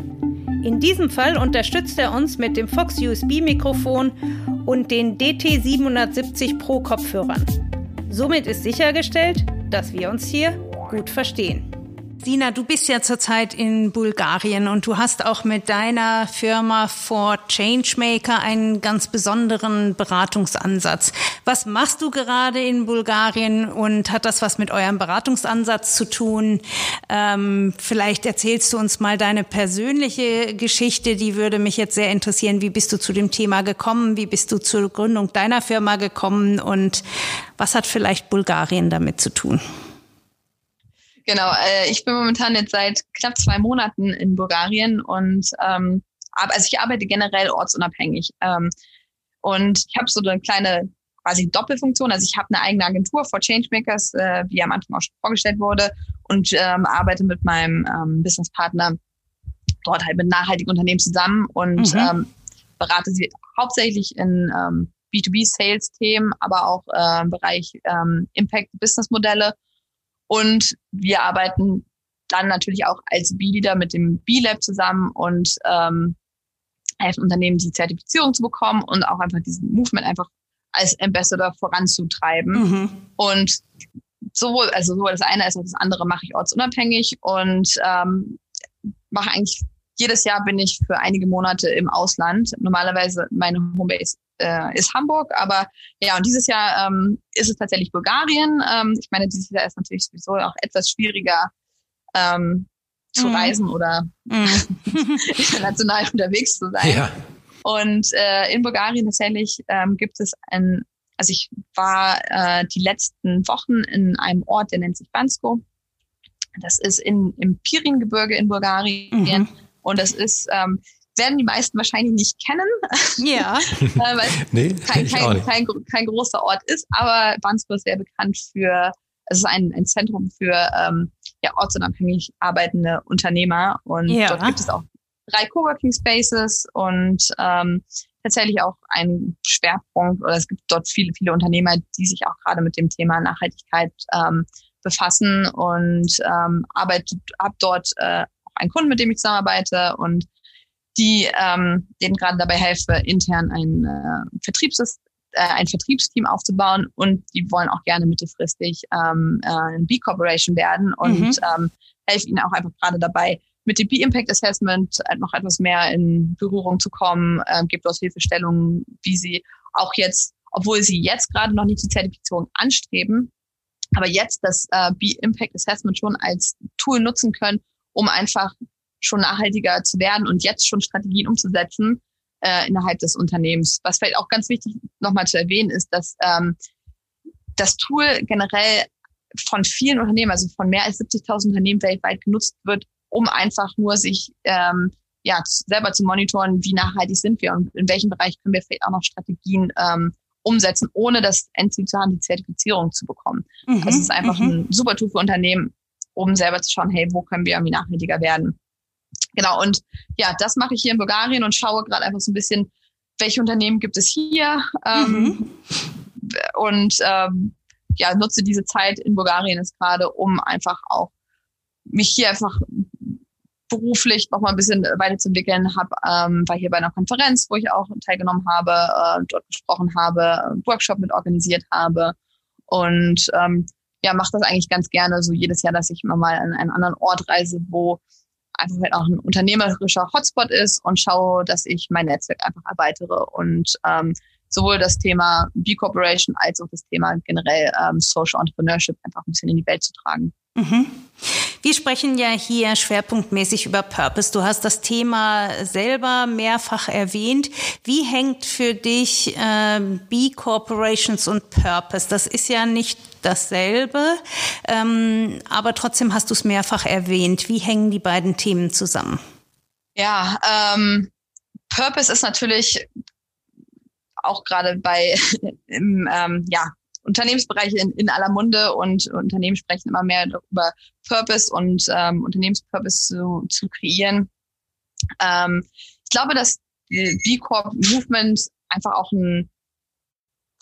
In diesem Fall unterstützt er uns mit dem Fox USB-Mikrofon und den DT770 Pro Kopfhörern. Somit ist sichergestellt, dass wir uns hier gut verstehen. Sina, du bist ja zurzeit in Bulgarien und du hast auch mit deiner Firma For Changemaker einen ganz besonderen Beratungsansatz. Was machst du gerade in Bulgarien und hat das was mit eurem Beratungsansatz zu tun? Ähm, vielleicht erzählst du uns mal deine persönliche Geschichte, die würde mich jetzt sehr interessieren. Wie bist du zu dem Thema gekommen? Wie bist du zur Gründung deiner Firma gekommen und was hat vielleicht Bulgarien damit zu tun? Genau, äh, ich bin momentan jetzt seit knapp zwei Monaten in Bulgarien und ähm, also ich arbeite generell ortsunabhängig. Ähm, und ich habe so eine kleine quasi Doppelfunktion. Also ich habe eine eigene Agentur for Changemakers, äh, wie am Anfang auch schon vorgestellt wurde, und ähm, arbeite mit meinem ähm, Businesspartner dort halt mit nachhaltigen Unternehmen zusammen und mhm. ähm, berate sie hauptsächlich in ähm, B2B-Sales-Themen, aber auch äh, im Bereich ähm, Impact-Business-Modelle. Und wir arbeiten dann natürlich auch als B-Leader mit dem B-Lab zusammen und ähm, helfen Unternehmen, die Zertifizierung zu bekommen und auch einfach diesen Movement einfach als Ambassador voranzutreiben. Mhm. Und sowohl, also sowohl das eine als auch das andere mache ich ortsunabhängig und ähm, mache eigentlich jedes Jahr bin ich für einige Monate im Ausland. Normalerweise meine Homebase äh, ist Hamburg, aber ja, und dieses Jahr ähm, ist es tatsächlich Bulgarien. Ähm, ich meine, dieses Jahr ist natürlich sowieso auch etwas schwieriger ähm, zu mm. reisen oder mm. international unterwegs zu sein. Ja. Und äh, in Bulgarien tatsächlich ähm, gibt es ein, also ich war äh, die letzten Wochen in einem Ort, der nennt sich Bansko. Das ist in, im Piringebirge in Bulgarien. Mhm. Und das ist, ähm, werden die meisten wahrscheinlich nicht kennen. Ja. äh, weil nee, kein, kein, kein, kein, großer Ort ist, aber Bansko ist sehr bekannt für, es ist ein, ein Zentrum für ähm, ja, ortsunabhängig arbeitende Unternehmer. Und ja. dort gibt es auch drei Coworking Spaces und ähm, tatsächlich auch ein Schwerpunkt oder es gibt dort viele, viele Unternehmer, die sich auch gerade mit dem Thema Nachhaltigkeit ähm, befassen und ähm, arbeite, habe dort äh, einen Kunden, mit dem ich zusammenarbeite und die ähm, denen gerade dabei helfe, intern ein äh, Vertriebssystem äh, ein Vertriebsteam aufzubauen und die wollen auch gerne mittelfristig ähm, äh, ein B-Corporation werden und mhm. ähm, helfe ihnen auch einfach gerade dabei, mit dem B-Impact Assessment noch etwas mehr in Berührung zu kommen, äh, gibt dort Hilfestellungen, wie sie auch jetzt, obwohl sie jetzt gerade noch nicht die Zertifizierung anstreben, aber jetzt das äh, B-Impact Assessment schon als Tool nutzen können, um einfach schon nachhaltiger zu werden und jetzt schon Strategien umzusetzen äh, innerhalb des Unternehmens. Was vielleicht auch ganz wichtig nochmal zu erwähnen ist, dass ähm, das Tool generell von vielen Unternehmen, also von mehr als 70.000 Unternehmen weltweit genutzt wird, um einfach nur sich ähm, ja selber zu monitoren, wie nachhaltig sind wir und in welchem Bereich können wir vielleicht auch noch Strategien ähm, umsetzen, ohne das Endziel zu haben, die Zertifizierung zu bekommen. Mhm, also es ist einfach mhm. ein super Tool für Unternehmen, um selber zu schauen, hey, wo können wir irgendwie nachhaltiger werden. Genau, und ja, das mache ich hier in Bulgarien und schaue gerade einfach so ein bisschen, welche Unternehmen gibt es hier ähm, mhm. und ähm, ja, nutze diese Zeit in Bulgarien jetzt gerade, um einfach auch mich hier einfach beruflich noch mal ein bisschen weiterzuentwickeln, hab, ähm, war hier bei einer Konferenz, wo ich auch teilgenommen habe, äh, dort gesprochen habe, Workshop mit organisiert habe und ähm, ja, mache das eigentlich ganz gerne so jedes Jahr, dass ich immer mal an einen anderen Ort reise, wo einfach halt auch ein unternehmerischer Hotspot ist und schaue, dass ich mein Netzwerk einfach erweitere und ähm, sowohl das Thema B-Corporation als auch das Thema generell ähm, Social Entrepreneurship einfach ein bisschen in die Welt zu tragen. Mhm. Wir sprechen ja hier schwerpunktmäßig über Purpose. Du hast das Thema selber mehrfach erwähnt. Wie hängt für dich äh, B-Corporations und Purpose? Das ist ja nicht dasselbe, ähm, aber trotzdem hast du es mehrfach erwähnt. Wie hängen die beiden Themen zusammen? Ja, ähm, Purpose ist natürlich auch gerade bei ähm, ja, Unternehmensbereiche in, in aller Munde und Unternehmen sprechen immer mehr darüber, Purpose und ähm, Unternehmenspurpose zu, zu kreieren. Ähm, ich glaube, dass die B Corp Movement einfach auch eine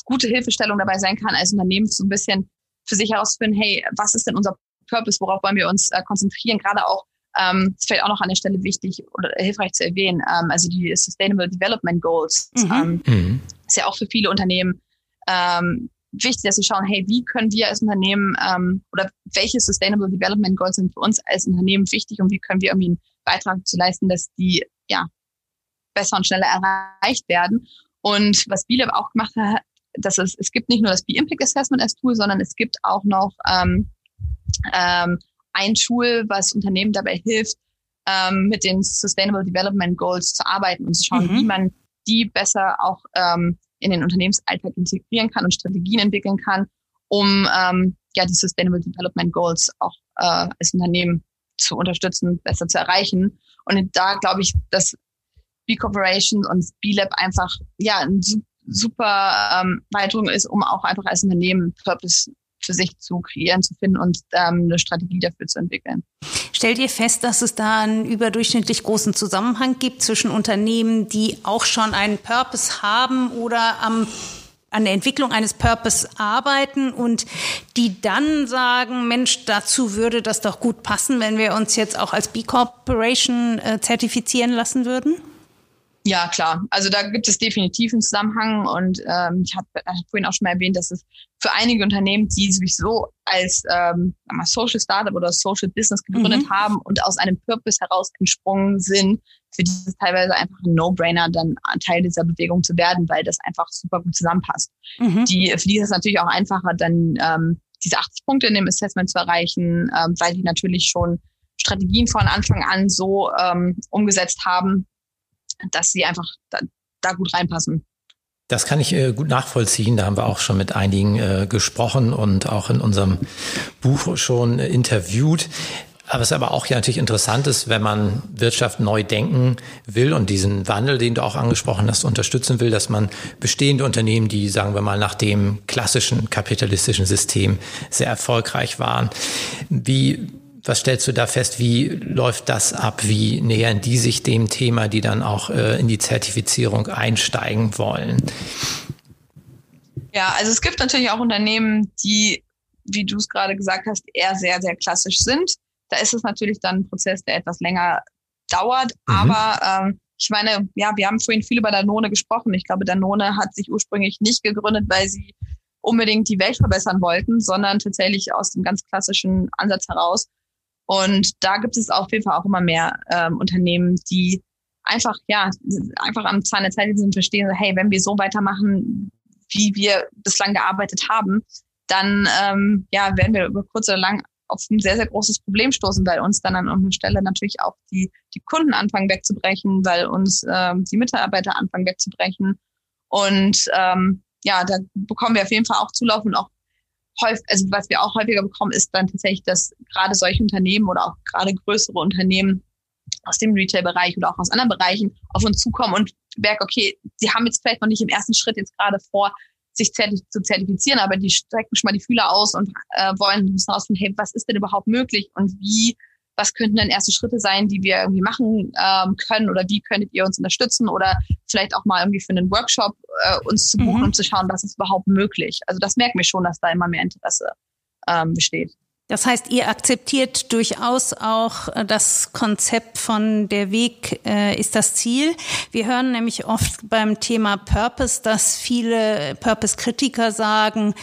gute Hilfestellung dabei sein kann, als Unternehmen so ein bisschen für sich herauszufinden, hey, was ist denn unser Purpose, worauf wollen wir uns äh, konzentrieren? Gerade auch, ähm, das fällt auch noch an der Stelle wichtig oder hilfreich zu erwähnen, ähm, also die Sustainable Development Goals. Mhm. Ähm, mhm. Ist ja auch für viele Unternehmen ähm, wichtig, dass sie schauen, hey, wie können wir als Unternehmen ähm, oder welche Sustainable Development Goals sind für uns als Unternehmen wichtig und wie können wir irgendwie einen Beitrag zu leisten, dass die ja besser und schneller erreicht werden. Und was Bielab auch gemacht hat, dass es, es gibt nicht nur das B-Impact Assessment als Tool, sondern es gibt auch noch ähm, ähm, ein Tool, was Unternehmen dabei hilft, ähm, mit den Sustainable Development Goals zu arbeiten und zu schauen, mhm. wie man die besser auch ähm, in den Unternehmensalltag integrieren kann und Strategien entwickeln kann, um ähm, ja die Sustainable Development Goals auch äh, als Unternehmen zu unterstützen, besser zu erreichen. Und da glaube ich, dass B Corporation und B Lab einfach ja ein super ähm, Weiterung ist, um auch einfach als Unternehmen Purpose für sich zu kreieren, zu finden und ähm, eine Strategie dafür zu entwickeln. Stellt ihr fest, dass es da einen überdurchschnittlich großen Zusammenhang gibt zwischen Unternehmen, die auch schon einen Purpose haben oder am an der Entwicklung eines Purpose arbeiten und die dann sagen, Mensch, dazu würde das doch gut passen, wenn wir uns jetzt auch als B Corporation äh, zertifizieren lassen würden? Ja, klar. Also da gibt es definitiv einen Zusammenhang und ähm, ich habe hab vorhin auch schon mal erwähnt, dass es für einige Unternehmen, die sich so als ähm, Social Startup oder Social Business gegründet mhm. haben und aus einem Purpose heraus entsprungen sind, für die ist es teilweise einfach ein No-Brainer, dann Teil dieser Bewegung zu werden, weil das einfach super gut zusammenpasst. Mhm. Die, für die ist es natürlich auch einfacher, dann ähm, diese 80 Punkte in dem Assessment zu erreichen, ähm, weil die natürlich schon Strategien von Anfang an so ähm, umgesetzt haben, dass sie einfach da, da gut reinpassen. Das kann ich äh, gut nachvollziehen. Da haben wir auch schon mit einigen äh, gesprochen und auch in unserem Buch schon äh, interviewt. Aber es ist aber auch ja natürlich interessant ist, wenn man Wirtschaft neu denken will und diesen Wandel, den du auch angesprochen hast, unterstützen will, dass man bestehende Unternehmen, die, sagen wir mal, nach dem klassischen kapitalistischen System sehr erfolgreich waren, wie was stellst du da fest? Wie läuft das ab? Wie nähern die sich dem Thema, die dann auch äh, in die Zertifizierung einsteigen wollen? Ja, also es gibt natürlich auch Unternehmen, die, wie du es gerade gesagt hast, eher sehr, sehr klassisch sind. Da ist es natürlich dann ein Prozess, der etwas länger dauert. Mhm. Aber ähm, ich meine, ja, wir haben vorhin viel über Danone gesprochen. Ich glaube, Danone hat sich ursprünglich nicht gegründet, weil sie unbedingt die Welt verbessern wollten, sondern tatsächlich aus dem ganz klassischen Ansatz heraus, und da gibt es auf jeden Fall auch immer mehr ähm, Unternehmen, die einfach, ja, einfach am Zahn der Zeit sind und verstehen, hey, wenn wir so weitermachen, wie wir bislang gearbeitet haben, dann ähm, ja, werden wir über kurz oder lang auf ein sehr, sehr großes Problem stoßen, weil uns dann an irgendeiner Stelle natürlich auch die, die Kunden anfangen wegzubrechen, weil uns ähm, die Mitarbeiter anfangen wegzubrechen. Und ähm, ja, da bekommen wir auf jeden Fall auch Zulauf und auch häufig, also was wir auch häufiger bekommen, ist dann tatsächlich, dass gerade solche Unternehmen oder auch gerade größere Unternehmen aus dem Retail-Bereich oder auch aus anderen Bereichen auf uns zukommen und merken, okay, sie haben jetzt vielleicht noch nicht im ersten Schritt jetzt gerade vor, sich zu zertifizieren, aber die strecken schon mal die Fühler aus und äh, wollen wissen rausfinden, hey, was ist denn überhaupt möglich und wie was könnten denn erste Schritte sein, die wir irgendwie machen ähm, können oder wie könntet ihr uns unterstützen oder vielleicht auch mal irgendwie für einen Workshop äh, uns zu buchen, mhm. um zu schauen, was ist überhaupt möglich. Also das merken wir schon, dass da immer mehr Interesse ähm, besteht. Das heißt, ihr akzeptiert durchaus auch äh, das Konzept von der Weg äh, ist das Ziel. Wir hören nämlich oft beim Thema Purpose, dass viele Purpose-Kritiker sagen,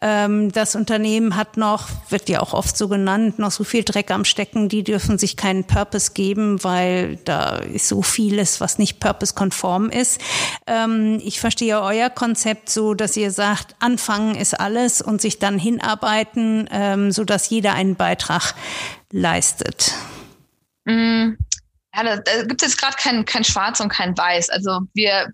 ähm, das Unternehmen hat noch, wird ja auch oft so genannt, noch so viel Dreck am Stecken, die dürfen sich keinen Purpose geben, weil da ist so vieles, was nicht Purpose-konform ist. Ähm, ich verstehe euer Konzept so, dass ihr sagt, anfangen ist alles und sich dann hinarbeiten, ähm, so dass jeder einen Beitrag leistet? Mm, ja, da, da gibt es jetzt gerade kein, kein Schwarz und kein Weiß. Also wir,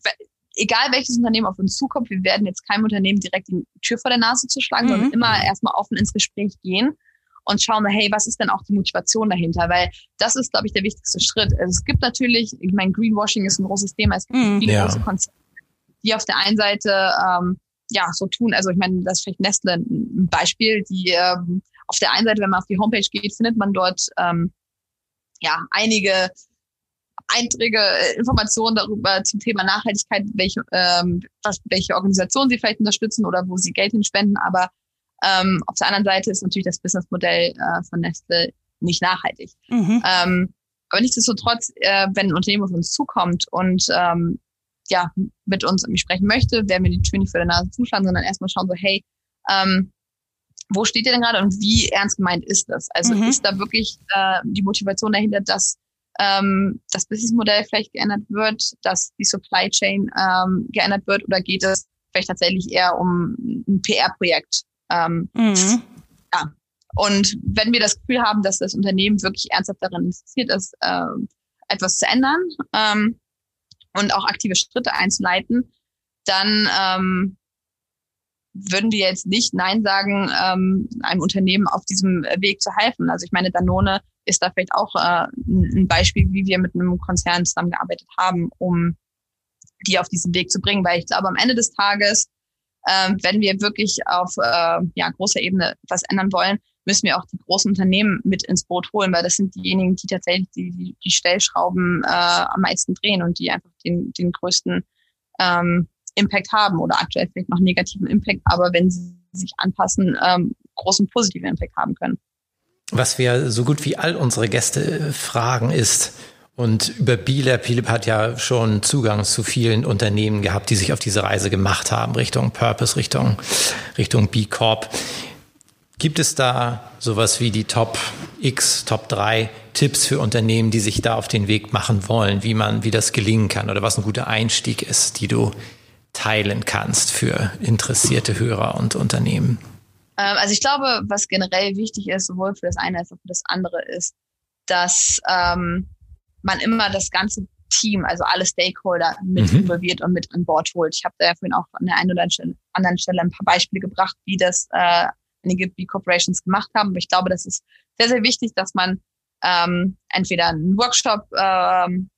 egal welches Unternehmen auf uns zukommt, wir werden jetzt keinem Unternehmen direkt die Tür vor der Nase zu schlagen, mhm. sondern immer erstmal offen ins Gespräch gehen und schauen, hey, was ist denn auch die Motivation dahinter? Weil das ist, glaube ich, der wichtigste Schritt. Also es gibt natürlich, ich meine, Greenwashing ist ein großes Thema, es gibt mhm, viele ja. große Konzerne, die auf der einen Seite ähm, ja so tun. Also ich meine, das ist vielleicht Nestle ein Beispiel, die ähm, auf der einen Seite, wenn man auf die Homepage geht, findet man dort ähm, ja einige Einträge, äh, Informationen darüber zum Thema Nachhaltigkeit, welche, ähm, was, welche Organisationen sie vielleicht unterstützen oder wo sie Geld hinspenden. Aber ähm, auf der anderen Seite ist natürlich das Businessmodell äh, von Nestle nicht nachhaltig. Mhm. Ähm, aber nichtsdestotrotz, äh, wenn ein Unternehmen auf uns zukommt und ähm, ja mit uns irgendwie sprechen möchte, werden wir die Tür nicht für der Nase zuschlagen, sondern erstmal schauen so, hey, ähm, wo steht ihr denn gerade und wie ernst gemeint ist das? Also mhm. ist da wirklich äh, die Motivation dahinter, dass ähm, das Businessmodell vielleicht geändert wird, dass die Supply Chain ähm, geändert wird oder geht es vielleicht tatsächlich eher um ein PR-Projekt? Ähm, mhm. Ja. Und wenn wir das Gefühl haben, dass das Unternehmen wirklich ernsthaft daran interessiert ist, äh, etwas zu ändern ähm, und auch aktive Schritte einzuleiten, dann ähm, würden wir jetzt nicht Nein sagen, ähm, einem Unternehmen auf diesem Weg zu helfen. Also ich meine, Danone ist da vielleicht auch äh, ein Beispiel, wie wir mit einem Konzern zusammengearbeitet haben, um die auf diesen Weg zu bringen. Weil ich glaube, am Ende des Tages, äh, wenn wir wirklich auf äh, ja, großer Ebene was ändern wollen, müssen wir auch die großen Unternehmen mit ins Boot holen, weil das sind diejenigen, die tatsächlich die, die, Stellschrauben äh, am meisten drehen und die einfach den, den größten ähm, Impact haben oder aktuell vielleicht noch negativen Impact, aber wenn sie sich anpassen, ähm, großen positiven Impact haben können. Was wir so gut wie all unsere Gäste fragen ist, und über Bielab, Philipp hat ja schon Zugang zu vielen Unternehmen gehabt, die sich auf diese Reise gemacht haben, Richtung Purpose, Richtung, Richtung B Corp. Gibt es da sowas wie die Top X, Top 3 Tipps für Unternehmen, die sich da auf den Weg machen wollen, wie man, wie das gelingen kann oder was ein guter Einstieg ist, die du teilen kannst für interessierte Hörer und Unternehmen? Ähm, also ich glaube, was generell wichtig ist, sowohl für das eine als auch für das andere, ist, dass ähm, man immer das ganze Team, also alle Stakeholder mit mhm. involviert und mit an Bord holt. Ich habe da ja vorhin auch an der einen oder anderen Stelle ein paar Beispiele gebracht, wie das äh, einige B-Corporations gemacht haben. Aber ich glaube, das ist sehr, sehr wichtig, dass man ähm, entweder einen Workshop ähm,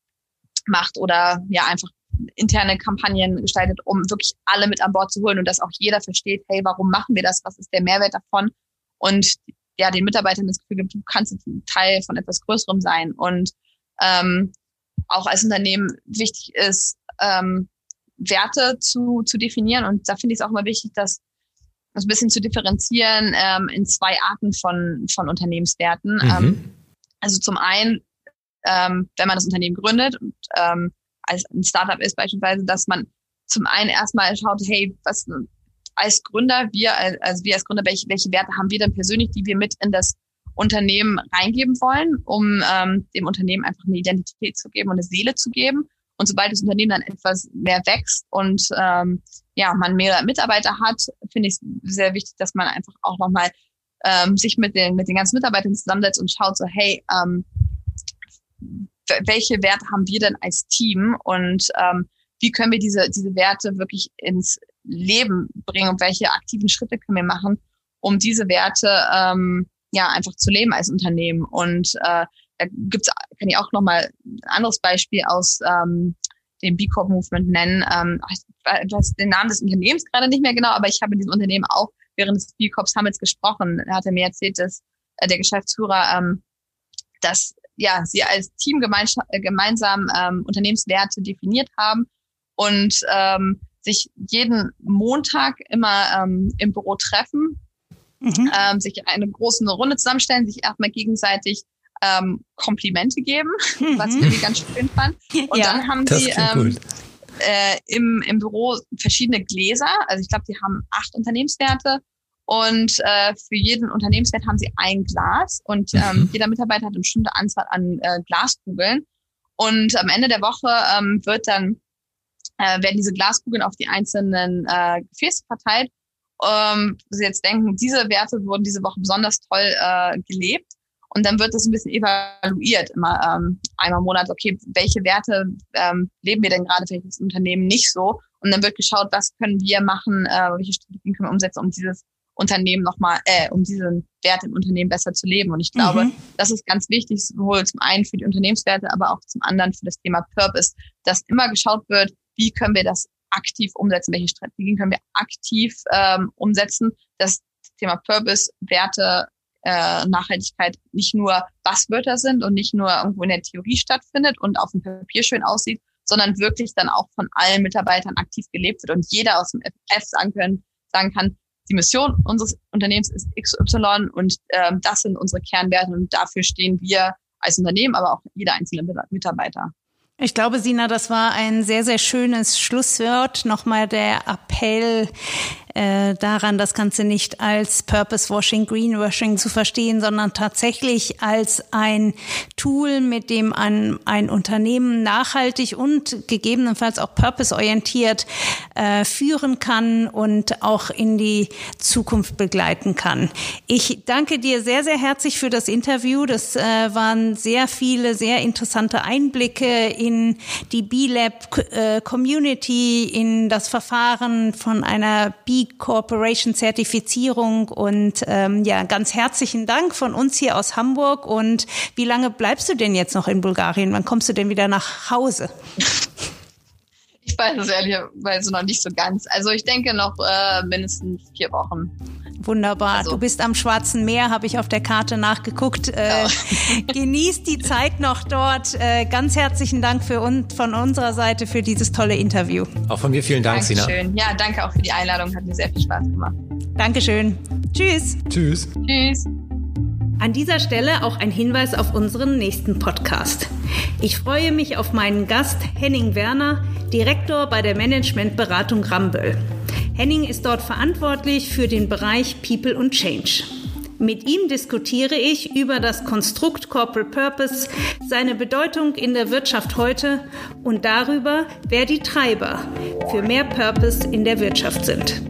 macht oder ja einfach interne Kampagnen gestaltet, um wirklich alle mit an Bord zu holen und dass auch jeder versteht, hey, warum machen wir das? Was ist der Mehrwert davon? Und ja, den Mitarbeitern das Gefühl gibt, du kannst ein Teil von etwas Größerem sein. Und ähm, auch als Unternehmen wichtig ist, ähm, Werte zu, zu definieren. Und da finde ich es auch immer wichtig, dass das ein bisschen zu differenzieren ähm, in zwei Arten von, von Unternehmenswerten. Mhm. Ähm, also zum einen, ähm, wenn man das Unternehmen gründet und ähm, als ein Startup ist beispielsweise, dass man zum einen erstmal schaut, hey, was als Gründer, wir, also wir als Gründer, welche, welche Werte haben wir denn persönlich, die wir mit in das Unternehmen reingeben wollen, um ähm, dem Unternehmen einfach eine Identität zu geben und eine Seele zu geben. Und sobald das Unternehmen dann etwas mehr wächst und ähm, ja, man mehr Mitarbeiter hat, finde ich es sehr wichtig, dass man einfach auch nochmal ähm, sich mit den, mit den ganzen Mitarbeitern zusammensetzt und schaut so, hey, ähm, welche Werte haben wir denn als Team und ähm, wie können wir diese, diese Werte wirklich ins Leben bringen und welche aktiven Schritte können wir machen, um diese Werte ähm, ja einfach zu leben als Unternehmen. Und äh, da gibt's, kann ich auch nochmal ein anderes Beispiel aus ähm, dem B Corp Movement nennen. Ähm, ich weiß den Namen des Unternehmens gerade nicht mehr genau, aber ich habe in diesem Unternehmen auch während des B Corp Summits gesprochen. Da hat er mir erzählt, dass äh, der Geschäftsführer, ähm, dass ja sie als Team äh, gemeinsam ähm, Unternehmenswerte definiert haben und ähm, sich jeden Montag immer ähm, im Büro treffen, mhm. ähm, sich eine große Runde zusammenstellen, sich erstmal gegenseitig ähm, Komplimente geben, mhm. was ich irgendwie ganz schön fand. Und ja, dann haben sie ähm, äh, im, im Büro verschiedene Gläser. Also ich glaube, die haben acht Unternehmenswerte und äh, für jeden Unternehmenswert haben sie ein Glas und ähm, mhm. jeder Mitarbeiter hat eine bestimmte Anzahl an äh, Glaskugeln. Und am Ende der Woche ähm, wird dann äh, werden diese Glaskugeln auf die einzelnen äh, Gefäße verteilt. Ähm, Sie jetzt denken, diese Werte wurden diese Woche besonders toll äh, gelebt. Und dann wird das ein bisschen evaluiert, immer ähm, einmal im Monat, okay, welche Werte ähm, leben wir denn gerade vielleicht das Unternehmen nicht so? Und dann wird geschaut, was können wir machen, äh, welche Strategien können wir umsetzen, um dieses Unternehmen nochmal, äh, um diesen Wert im Unternehmen besser zu leben. Und ich glaube, mhm. das ist ganz wichtig, sowohl zum einen für die Unternehmenswerte, aber auch zum anderen für das Thema Purpose, dass immer geschaut wird, wie können wir das aktiv umsetzen, welche Strategien können wir aktiv ähm, umsetzen, dass das Thema Purpose, Werte, äh, Nachhaltigkeit nicht nur Basswörter sind und nicht nur irgendwo in der Theorie stattfindet und auf dem Papier schön aussieht, sondern wirklich dann auch von allen Mitarbeitern aktiv gelebt wird und jeder aus dem FF sagen, können, sagen kann, die Mission unseres Unternehmens ist XY und ähm, das sind unsere Kernwerte und dafür stehen wir als Unternehmen, aber auch jeder einzelne Mitarbeiter. Ich glaube, Sina, das war ein sehr, sehr schönes Schlusswort. Nochmal der Appell, äh, daran, das Ganze nicht als Purpose Washing, Greenwashing zu verstehen, sondern tatsächlich als ein Tool, mit dem ein, ein Unternehmen nachhaltig und gegebenenfalls auch purpose-orientiert äh, führen kann und auch in die Zukunft begleiten kann. Ich danke dir sehr, sehr herzlich für das Interview. Das äh, waren sehr viele, sehr interessante Einblicke in die B-Lab äh, Community, in das Verfahren von einer B Corporation Zertifizierung und ähm, ja, ganz herzlichen Dank von uns hier aus Hamburg. Und wie lange bleibst du denn jetzt noch in Bulgarien? Wann kommst du denn wieder nach Hause? Ich weiß es ehrlicherweise noch nicht so ganz. Also ich denke noch äh, mindestens vier Wochen. Wunderbar. Also. Du bist am Schwarzen Meer, habe ich auf der Karte nachgeguckt. Äh, oh. genießt die Zeit noch dort. Äh, ganz herzlichen Dank für uns, von unserer Seite für dieses tolle Interview. Auch von mir vielen Dank, Dankeschön. Sina. Ja, danke auch für die Einladung. Hat mir sehr viel Spaß gemacht. Dankeschön. Tschüss. Tschüss. Tschüss. An dieser Stelle auch ein Hinweis auf unseren nächsten Podcast. Ich freue mich auf meinen Gast Henning Werner, Direktor bei der Managementberatung Ramböll. Henning ist dort verantwortlich für den Bereich People und Change. Mit ihm diskutiere ich über das Konstrukt Corporate Purpose, seine Bedeutung in der Wirtschaft heute und darüber, wer die Treiber für mehr Purpose in der Wirtschaft sind.